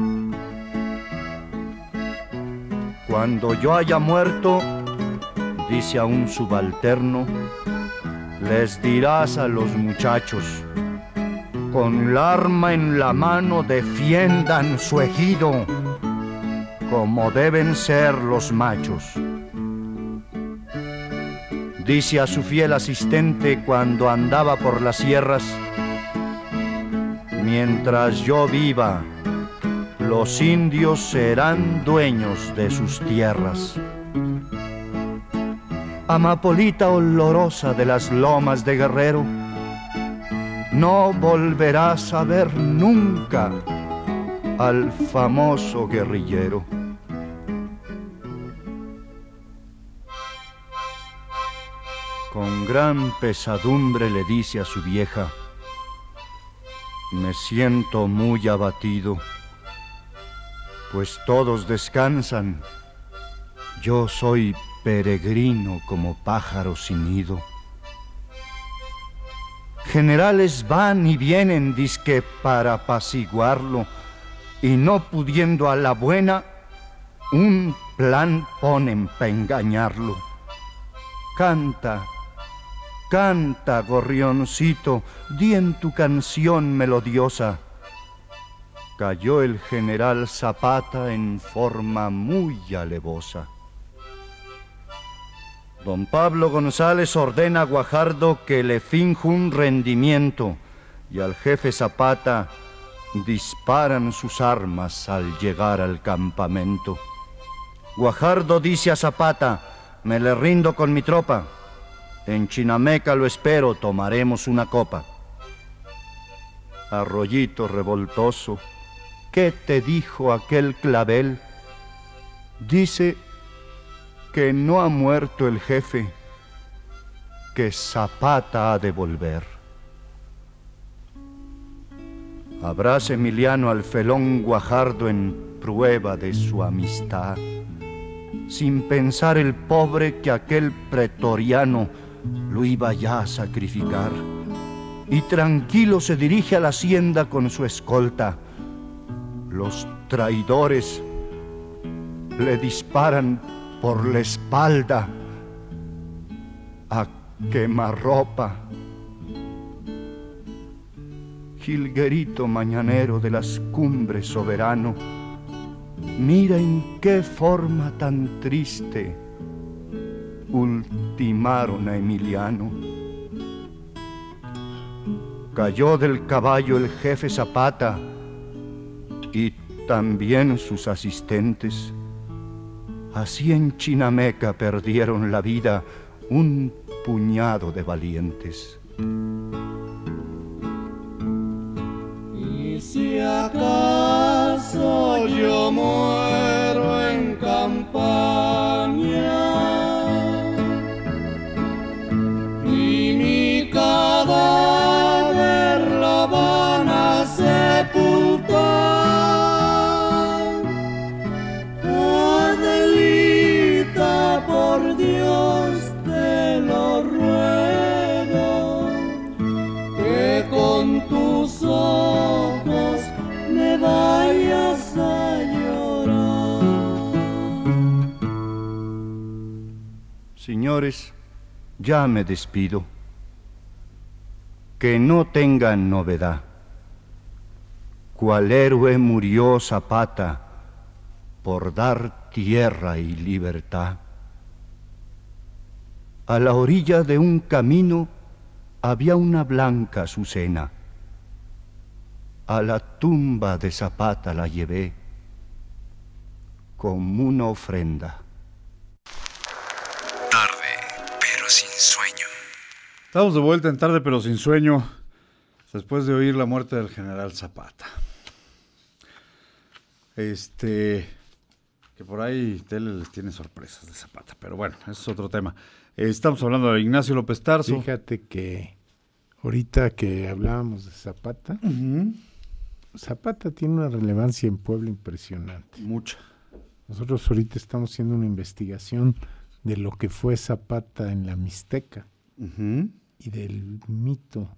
Cuando yo haya muerto, dice a un subalterno, les dirás a los muchachos, con el arma en la mano defiendan su ejido, como deben ser los machos. Dice a su fiel asistente cuando andaba por las sierras, mientras yo viva, los indios serán dueños de sus tierras amapolita olorosa de las lomas de Guerrero, no volverás a ver nunca al famoso guerrillero. Con gran pesadumbre le dice a su vieja, me siento muy abatido, pues todos descansan, yo soy peregrino como pájaro sin nido. Generales van y vienen, disque para apaciguarlo, y no pudiendo a la buena, un plan ponen para engañarlo. Canta, canta, gorrioncito, di en tu canción melodiosa. Cayó el general Zapata en forma muy alevosa. Don Pablo González ordena a Guajardo que le finja un rendimiento y al jefe Zapata disparan sus armas al llegar al campamento. Guajardo dice a Zapata, me le rindo con mi tropa. En Chinameca lo espero, tomaremos una copa. Arroyito revoltoso, ¿qué te dijo aquel clavel? Dice que no ha muerto el jefe, que Zapata ha de volver. Abraza Emiliano al felón Guajardo en prueba de su amistad, sin pensar el pobre que aquel pretoriano lo iba ya a sacrificar, y tranquilo se dirige a la hacienda con su escolta. Los traidores le disparan por la espalda. quemarropa. Jilguerito mañanero de las cumbres soberano, mira en qué forma tan triste ultimaron a Emiliano. Cayó del caballo el jefe Zapata y también sus asistentes. Así en Chinameca perdieron la vida un puñado de valientes. Y si acaso yo muero en campaña Señores, ya me despido. Que no tengan novedad. Cual héroe murió Zapata por dar tierra y libertad. A la orilla de un camino había una blanca azucena. A la tumba de Zapata la llevé como una ofrenda. Estamos de vuelta en tarde, pero sin sueño, después de oír la muerte del general Zapata. Este, que por ahí Tele les tiene sorpresas de Zapata, pero bueno, ese es otro tema. Eh, estamos hablando de Ignacio López Tarso. Fíjate que ahorita que hablábamos de Zapata, Zapata tiene una relevancia en Puebla impresionante. Mucha. Nosotros ahorita estamos haciendo una investigación de lo que fue Zapata en la Mixteca Ujú. Y del mito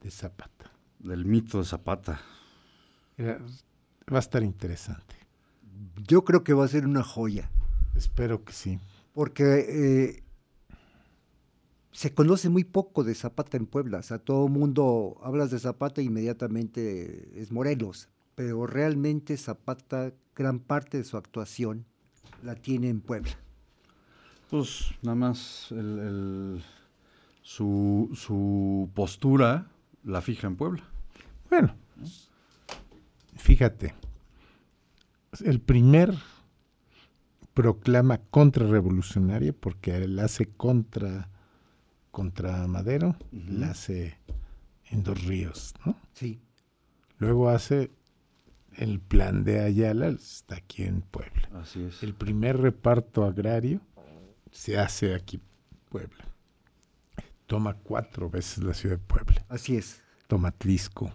de Zapata. Del mito de Zapata. Era- va a estar interesante. Yo creo que va a ser una joya. Espero que sí. Porque eh, se conoce muy poco de Zapata en Puebla. O sea, todo el mundo hablas de Zapata e inmediatamente es Morelos. Pero realmente Zapata, gran parte de su actuación la tiene en Puebla. Pues nada más el- el- su, su postura la fija en Puebla. Bueno, fíjate, el primer proclama contrarrevolucionaria porque él hace contra contra Madero, la hace en Dos Ríos, ¿no? Sí. Luego hace el plan de Ayala, está aquí en Puebla. Así es. El primer reparto agrario se hace aquí en Puebla. Toma cuatro veces la ciudad de Puebla. Así es. Toma Tlisco.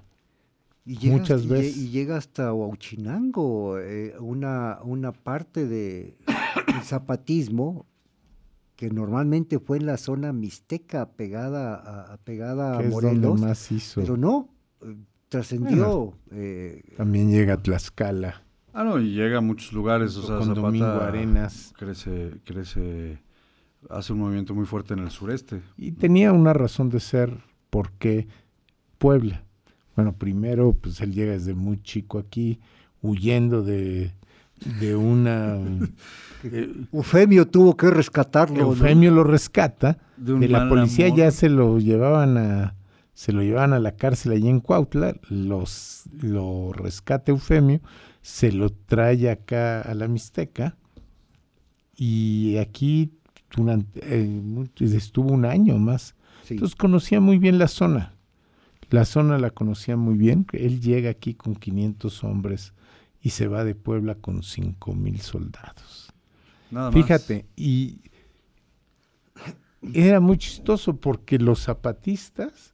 Y llega, Muchas veces. Y llega hasta Huachinango, eh, una, una parte de el zapatismo que normalmente fue en la zona mixteca pegada a, a- pegada a es donde Morelos. más hizo. Pero no, eh, trascendió. eh, También llega a Tlaxcala. Ah, no, y llega a muchos lugares, o sea, Con Zapata Domingo Arenas. crece, crece, hace un movimiento muy fuerte en el sureste. Y tenía una razón de ser, ¿por qué Puebla? Bueno, primero, pues él llega desde muy chico aquí, huyendo de, de una... eh, Eufemio tuvo que rescatarlo. ¿no? Eufemio lo rescata, De de, la policía amor. ya se lo llevaban a se lo llevaban a la cárcel allí en Cuautla, los lo rescata Eufemio, se lo trae acá a la Mixteca y aquí durante, eh, mu- estuvo un año más. Sí. Entonces conocía muy bien la zona. La zona la conocía muy bien. Él llega aquí con 500 hombres y se va de Puebla con 5 mil soldados. Nada más. Fíjate, y era muy chistoso porque los zapatistas,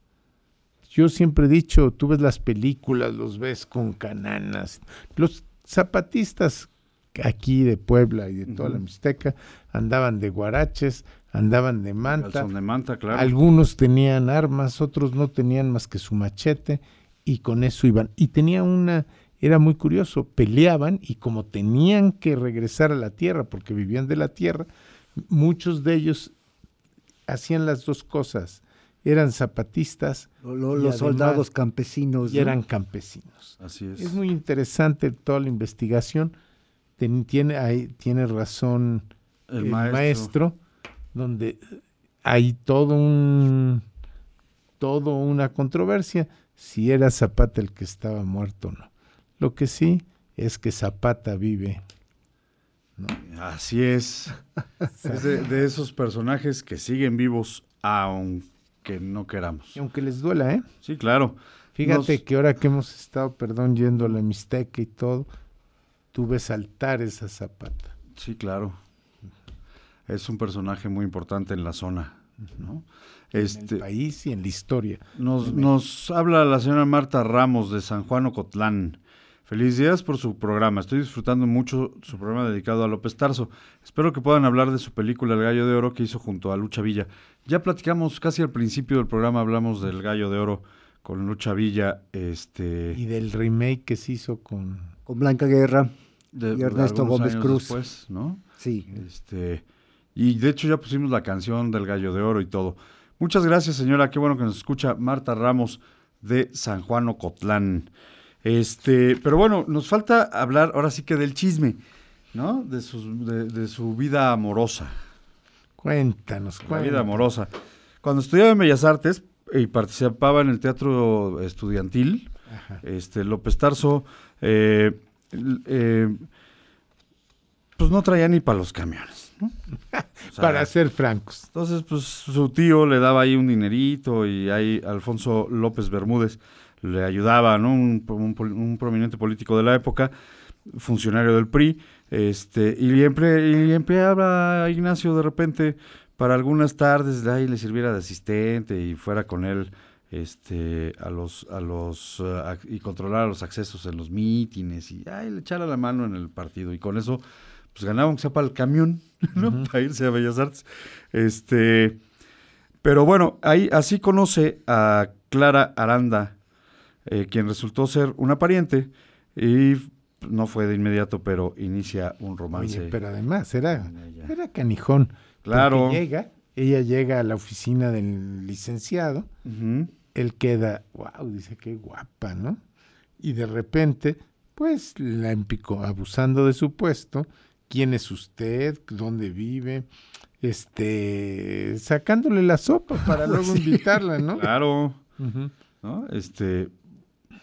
yo siempre he dicho, tú ves las películas, los ves con cananas, los zapatistas aquí de Puebla y de toda la. Mixteca andaban de guaraches, andaban de manta, de manta, claro. algunos tenían armas, otros no tenían más que su machete y con eso iban. Y tenía una, era muy curioso, peleaban y como tenían que regresar a la tierra porque vivían de la tierra, muchos de ellos hacían las dos cosas. Eran zapatistas. Lo- lo- y los además- soldados campesinos. Y ¿no? eran campesinos. Así es. Es muy interesante toda la investigación. Ten- tiene, tiene razón El el, maestro. maestro. donde hay todo un todo una controversia si era Zapata el que estaba muerto o no. Lo que sí es que Zapata vive. Así es. es de, de esos personajes que siguen vivos aunque no queramos. Y aunque les duela, ¿eh? Sí, claro. Fíjate Nos- que ahora que hemos estado, perdón, yendo a la Mixteca y todo, tú ves altares a Zapata. Sí, claro. Es un personaje muy importante en la zona, ¿no? Este, en el país y en la historia. Nos, nos habla la señora Marta Ramos de San Juan Ocotlán. Felicidades por su programa. Estoy disfrutando mucho su programa dedicado a López Tarso. Espero que puedan hablar de su película El Gallo de Oro que hizo junto a Lucha Villa. Ya platicamos casi al principio del programa, hablamos del Gallo de Oro con Lucha Villa. Este, Y del remake que se hizo con... Con Blanca Guerra de- y Ernesto Gómez Cruz. después, ¿no? Sí. Este, y de hecho ya pusimos la canción del Gallo de Oro y todo. Muchas gracias, señora. Qué bueno que nos escucha Marta Ramos de San Juan Ocotlán. Este, pero bueno, nos falta hablar ahora sí que del chisme, ¿no? De su, de, de su vida amorosa. Cuéntanos, La cuéntanos. vida amorosa. Cuando estudiaba en Bellas Artes y participaba en el teatro estudiantil, este López Tarso, eh, eh, pues no traía ni para los camiones. ¿no? O sea, Para ser francos. Entonces, pues su tío le daba ahí un dinerito y ahí Alfonso López Bermúdez le ayudaba, ¿no? Un, un pol- un prominente político de la época, funcionario del PRI, este, y siempre, y empleaba a Ignacio de repente para algunas tardes de ahí le sirviera de asistente y fuera con él este a los a los eh, y controlara los accesos en los mítines y ahí le echara la mano en el partido y con eso pues ganaba aunque sea para el camión, ¿no? Para irse a Bellas Artes. Este, pero bueno, ahí así conoce a Clara Aranda, eh, quien resultó ser una pariente y no fue de inmediato, pero inicia un romance. Oye, pero además era, era canijón. Claro. Llega, ella llega a la oficina del licenciado, él queda, wow, dice qué guapa, ¿no? Y de repente, pues la empicó, abusando de su puesto, quién es usted, dónde vive, este, sacándole la sopa para luego Sí, invitarla, ¿no? Claro. ¿no? Este,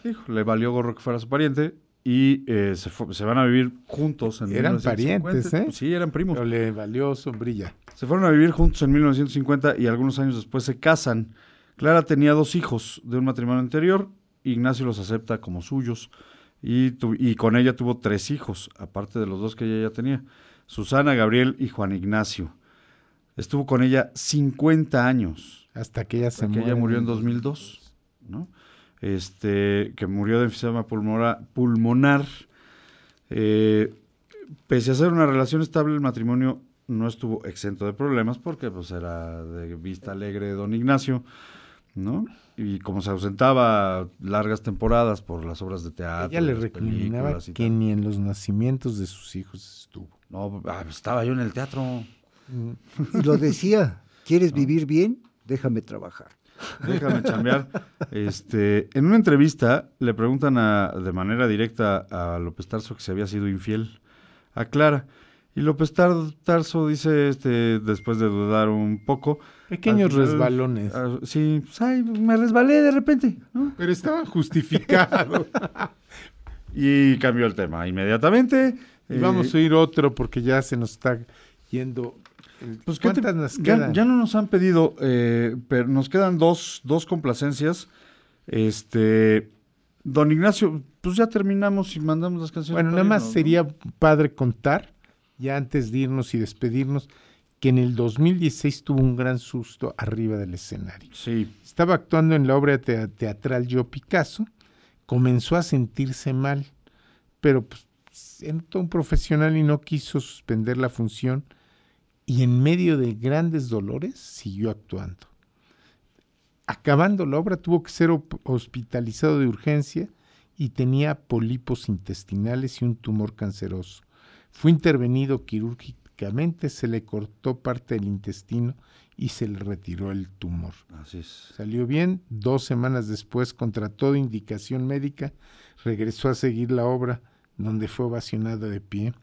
hijo, le valió gorro que fuera su pariente y eh, se, van a vivir juntos en Eran 1950. parientes, ¿eh? Pues sí, eran primos. Pero le valió sombrilla. Se fueron a vivir juntos en 1950 y algunos años después se casan. Clara tenía dos hijos de un matrimonio anterior. Ignacio los acepta como suyos y, tu- y con ella tuvo tres hijos, aparte de los dos que ella ya tenía. Susana, Gabriel y Juan Ignacio. Estuvo con ella 50 años. Hasta que ella se Hasta que ella murió en en 2002, ¿no? Este, que murió de enfisema pulmonar. Eh, pese a ser una relación estable, el matrimonio no estuvo exento de problemas porque pues era de vista alegre don Ignacio, ¿no? Y como se ausentaba largas temporadas por las obras de teatro, Ella le recriminaba que ni en los nacimientos de sus hijos estuvo. No, ah, pues, estaba yo en el teatro. Y lo decía, ¿quieres vivir bien? Déjame trabajar. Déjame chambear. Este, en una entrevista le preguntan a- de manera directa a López Tarso que se había sido infiel a Clara. Y López Tar- Tarso dice, este, después de dudar un poco. Pequeños al resbalones. ah, sí, pues, ay, me resbalé de repente. ¿no? Pero estaban justificados. y cambió el tema inmediatamente. y vamos a Eh, oír otro porque ya se nos está yendo. el- Pues, ¿qué te- ¿Cuántas nos ya, quedan? ya no nos han pedido, eh, pero nos quedan dos, dos complacencias. Este, don Ignacio, pues ya terminamos y mandamos las canciones. Bueno, nada más irnos, ¿no? sería padre contar, ya antes de irnos y despedirnos, que en el 2016 tuvo un gran susto arriba del escenario. Sí. Estaba actuando en la obra tea- teatral Yo Picasso, comenzó a sentirse mal, pero pues, un profesional y no quiso suspender la función y en medio de grandes dolores siguió actuando. Acabando la obra tuvo que ser hospitalizado de urgencia y tenía pólipos intestinales y un tumor canceroso. Fue intervenido quirúrgi- quirúrgicamente se le cortó parte del intestino y se le retiró el tumor. Así es. Salió bien, dos semanas después, contra toda indicación médica, regresó a seguir la obra, donde fue ovacionado de pie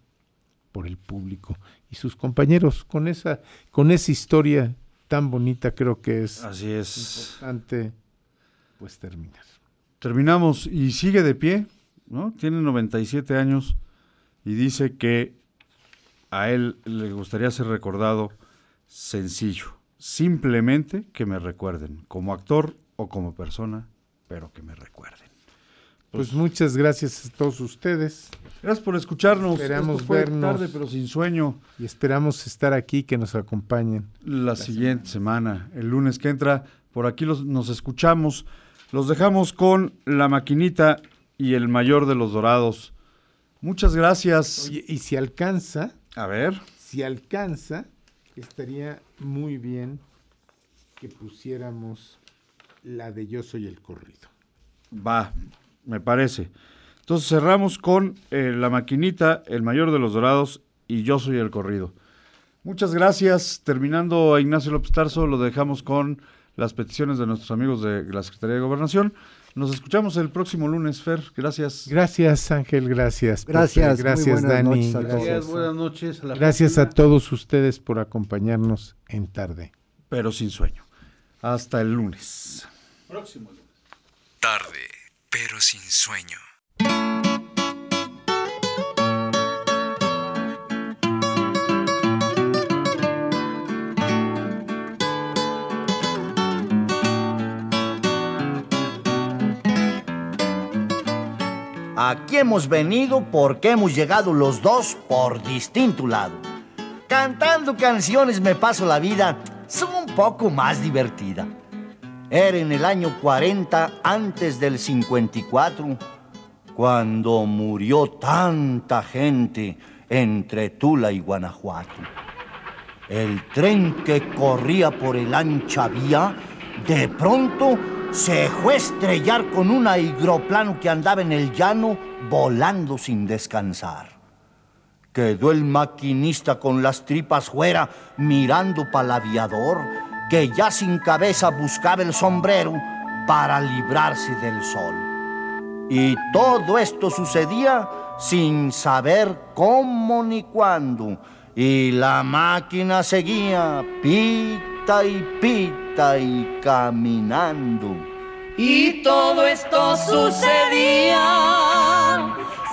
por el público y sus compañeros. Con esa, con esa historia tan bonita creo que es, Así es. importante pues terminar. Terminamos y sigue de pie, ¿no? Tiene 97 años y dice que a él le gustaría ser recordado sencillo, simplemente que me recuerden, como actor o como persona, pero que me recuerden. Pues muchas gracias a todos ustedes. Gracias por escucharnos. Esperamos vernos. tarde, pero sin sueño. Y esperamos estar aquí, que nos acompañen. La, siguiente semana. el lunes que entra, por aquí los- nos escuchamos. Los dejamos con la maquinita y el mayor de los dorados. Muchas gracias. Oye, y si alcanza, A ver. si alcanza, estaría muy bien que pusiéramos la de Yo soy el corrido. Va, me parece. Entonces cerramos con eh, la maquinita, el mayor de los dorados y yo soy el corrido. Muchas gracias. Terminando a Ignacio López Tarso, lo dejamos con las peticiones de nuestros amigos de la Secretaría de Gobernación. Nos escuchamos el próximo lunes, Fer. Gracias. Gracias, Ángel, gracias. Gracias, gracias, buenas Dani. noches a gracias. Gracias, buenas noches. A la Gracias a todos ustedes por acompañarnos en tarde. Pero sin sueño. Hasta el lunes. Próximo lunes. Tarde, pero sin sueño. Aquí hemos venido porque hemos llegado los dos por distinto lado. Cantando canciones me paso la vida, son un poco más divertida. Era en el año 40 antes del 54 cuando murió tanta gente entre Tula y Guanajuato. El tren que corría por el ancha vía de pronto se a estrellar con un aeroplano que andaba en el llano volando sin descansar. Quedó el maquinista con las tripas fuera mirando para el aviador que ya sin cabeza buscaba el sombrero para librarse del sol. Y todo esto sucedía sin saber cómo ni cuándo. Y la máquina seguía pita y pita y caminando. Y todo esto sucedía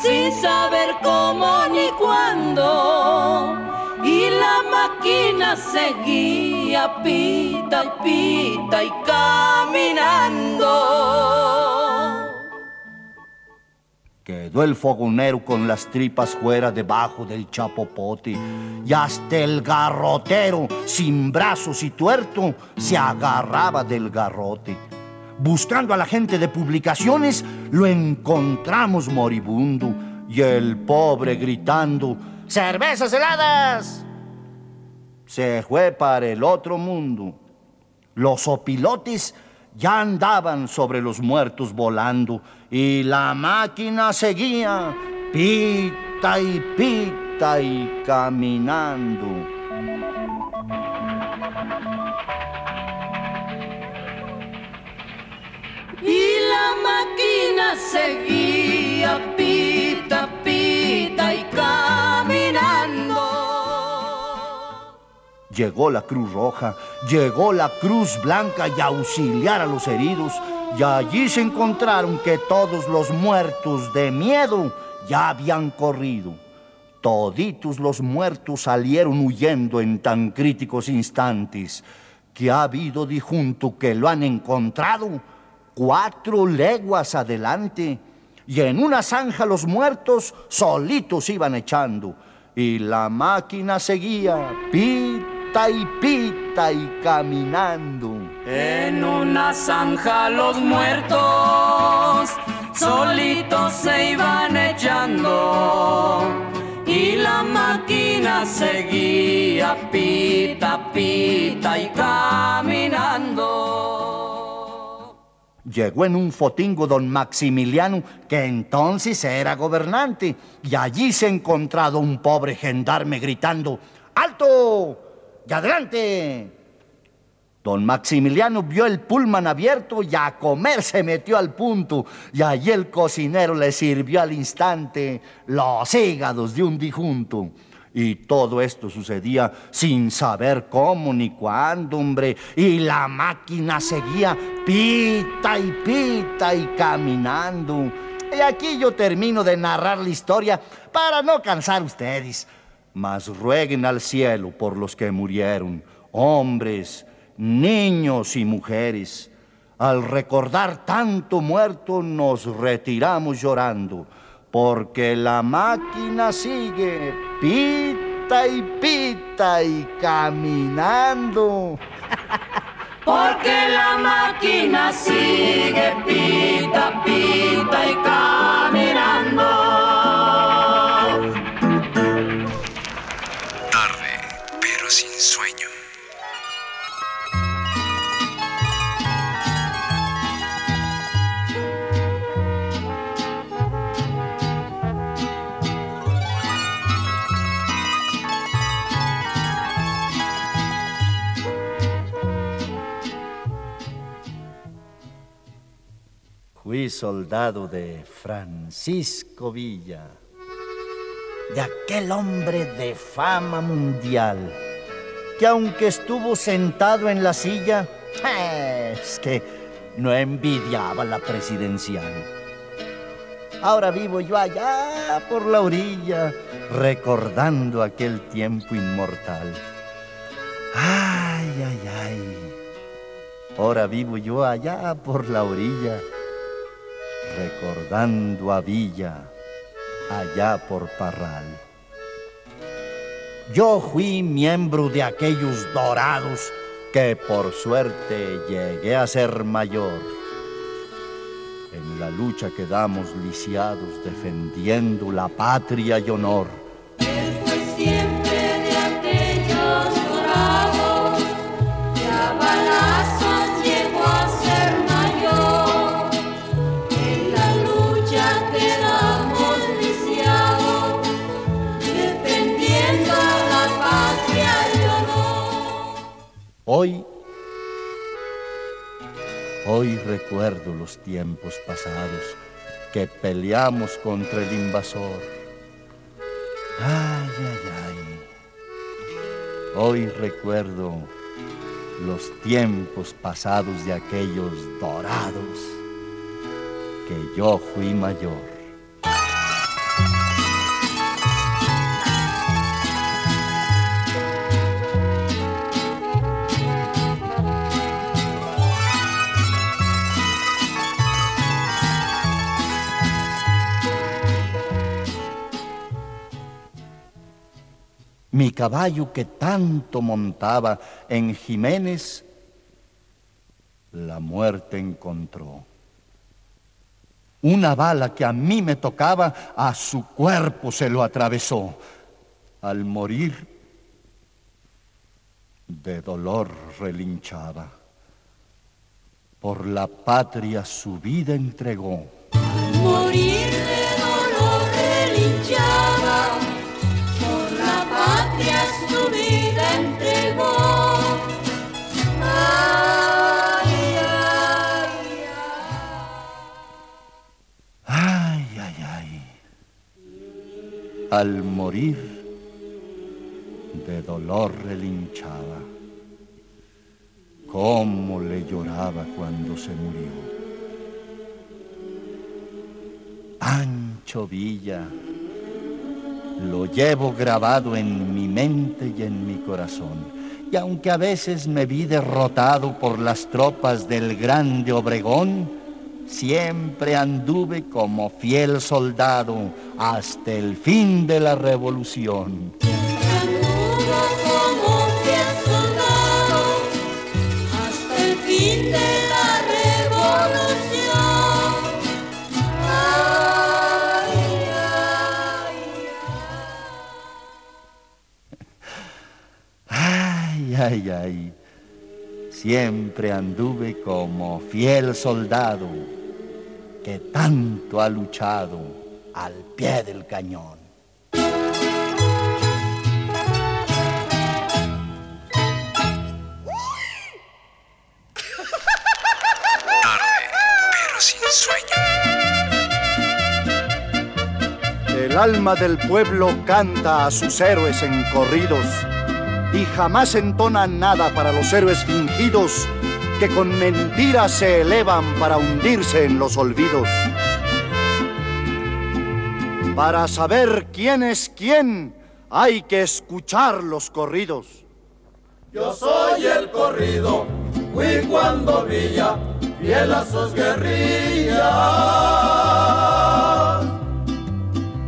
sin saber cómo ni cuándo. Y la máquina seguía pita y pita y caminando. Quedó el fogonero con las tripas fuera debajo del chapopote y hasta el garrotero, sin brazos y tuerto, se agarraba del garrote. Buscando a la gente de publicaciones, lo encontramos moribundo y el pobre gritando, ¡Cervezas heladas! Se fue para el otro mundo. Los opilotes ya andaban sobre los muertos volando y la máquina seguía pita y pita y caminando. Y la máquina seguía pita, pita y caminando. Llegó la Cruz Roja, llegó la Cruz Blanca y a auxiliar a los heridos. Y allí se encontraron que todos los muertos de miedo ya habían corrido. Toditos los muertos salieron huyendo en tan críticos instantes que ha habido dijunto que lo han encontrado cuatro leguas adelante. Y en una zanja los muertos solitos iban echando. Y la máquina seguía pita y pita y caminando. En una zanja los muertos solitos se iban echando y la máquina seguía pita, pita y caminando. Llegó en un fotingo don Maximiliano, que entonces era gobernante, y allí se ha encontrado un pobre gendarme gritando, ¡Alto! ¡Y adelante! Don Maximiliano vio el pulman abierto y a comer se metió al punto. Y allí el cocinero le sirvió al instante los hígados de un difunto. Y todo esto sucedía sin saber cómo ni cuándo, hombre. Y la máquina seguía pita y pita y caminando. Y aquí yo termino de narrar la historia para no cansar ustedes. Mas rueguen al cielo por los que murieron, hombres, niños y mujeres. Al recordar tanto muerto nos retiramos llorando, porque la máquina sigue pita y pita y caminando. Porque la máquina sigue pita, pita y caminando. Fui soldado de Francisco Villa, de aquel hombre de fama mundial, que aunque estuvo sentado en la silla, es que no envidiaba la presidencial. Ahora vivo yo allá por la orilla, recordando aquel tiempo inmortal. Ay, ay, ay. Ahora vivo yo allá por la orilla, recordando a Villa, allá por Parral. Yo fui miembro de aquellos dorados que por suerte llegué a ser mayor. En la lucha quedamos lisiados defendiendo la patria y honor. Hoy, hoy recuerdo los tiempos pasados que peleamos contra el invasor. Ay, ay, ay. Hoy recuerdo los tiempos pasados de aquellos dorados que yo fui mayor. Mi caballo que tanto montaba en Jiménez, la muerte encontró. Una bala que a mí me tocaba, a su cuerpo se lo atravesó. Al morir, de dolor relinchaba. Por la patria su vida entregó. Al morir, de dolor relinchaba. Cómo le lloraba cuando se murió. Pancho Villa, lo llevo grabado en mi mente y en mi corazón. Y aunque a veces me vi derrotado por las tropas del grande Obregón, siempre anduve como fiel soldado hasta el fin de la revolución. Anduvo como un fiel soldado hasta el fin de la revolución. Ay, ay, ay. Siempre anduve como fiel soldado que tanto ha luchado al pie del cañón. El alma del pueblo canta a sus héroes en corridos y jamás entona nada para los héroes fingidos que con mentiras se elevan para hundirse en los olvidos. Para saber quién es quién, hay que escuchar los corridos. Yo soy el corrido, fui cuando Villa, fiel a sus guerrillas.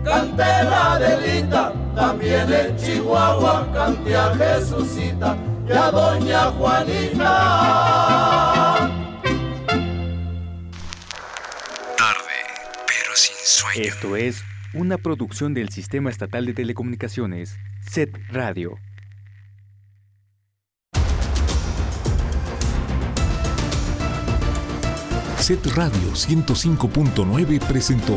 Canté la delita, también en Chihuahua canté a Jesucita y a Doña Juanita. Tarde, pero sin sueño. Esto es una producción del Sistema Estatal de Telecomunicaciones, SET Radio. Set Radio 105.9 presentó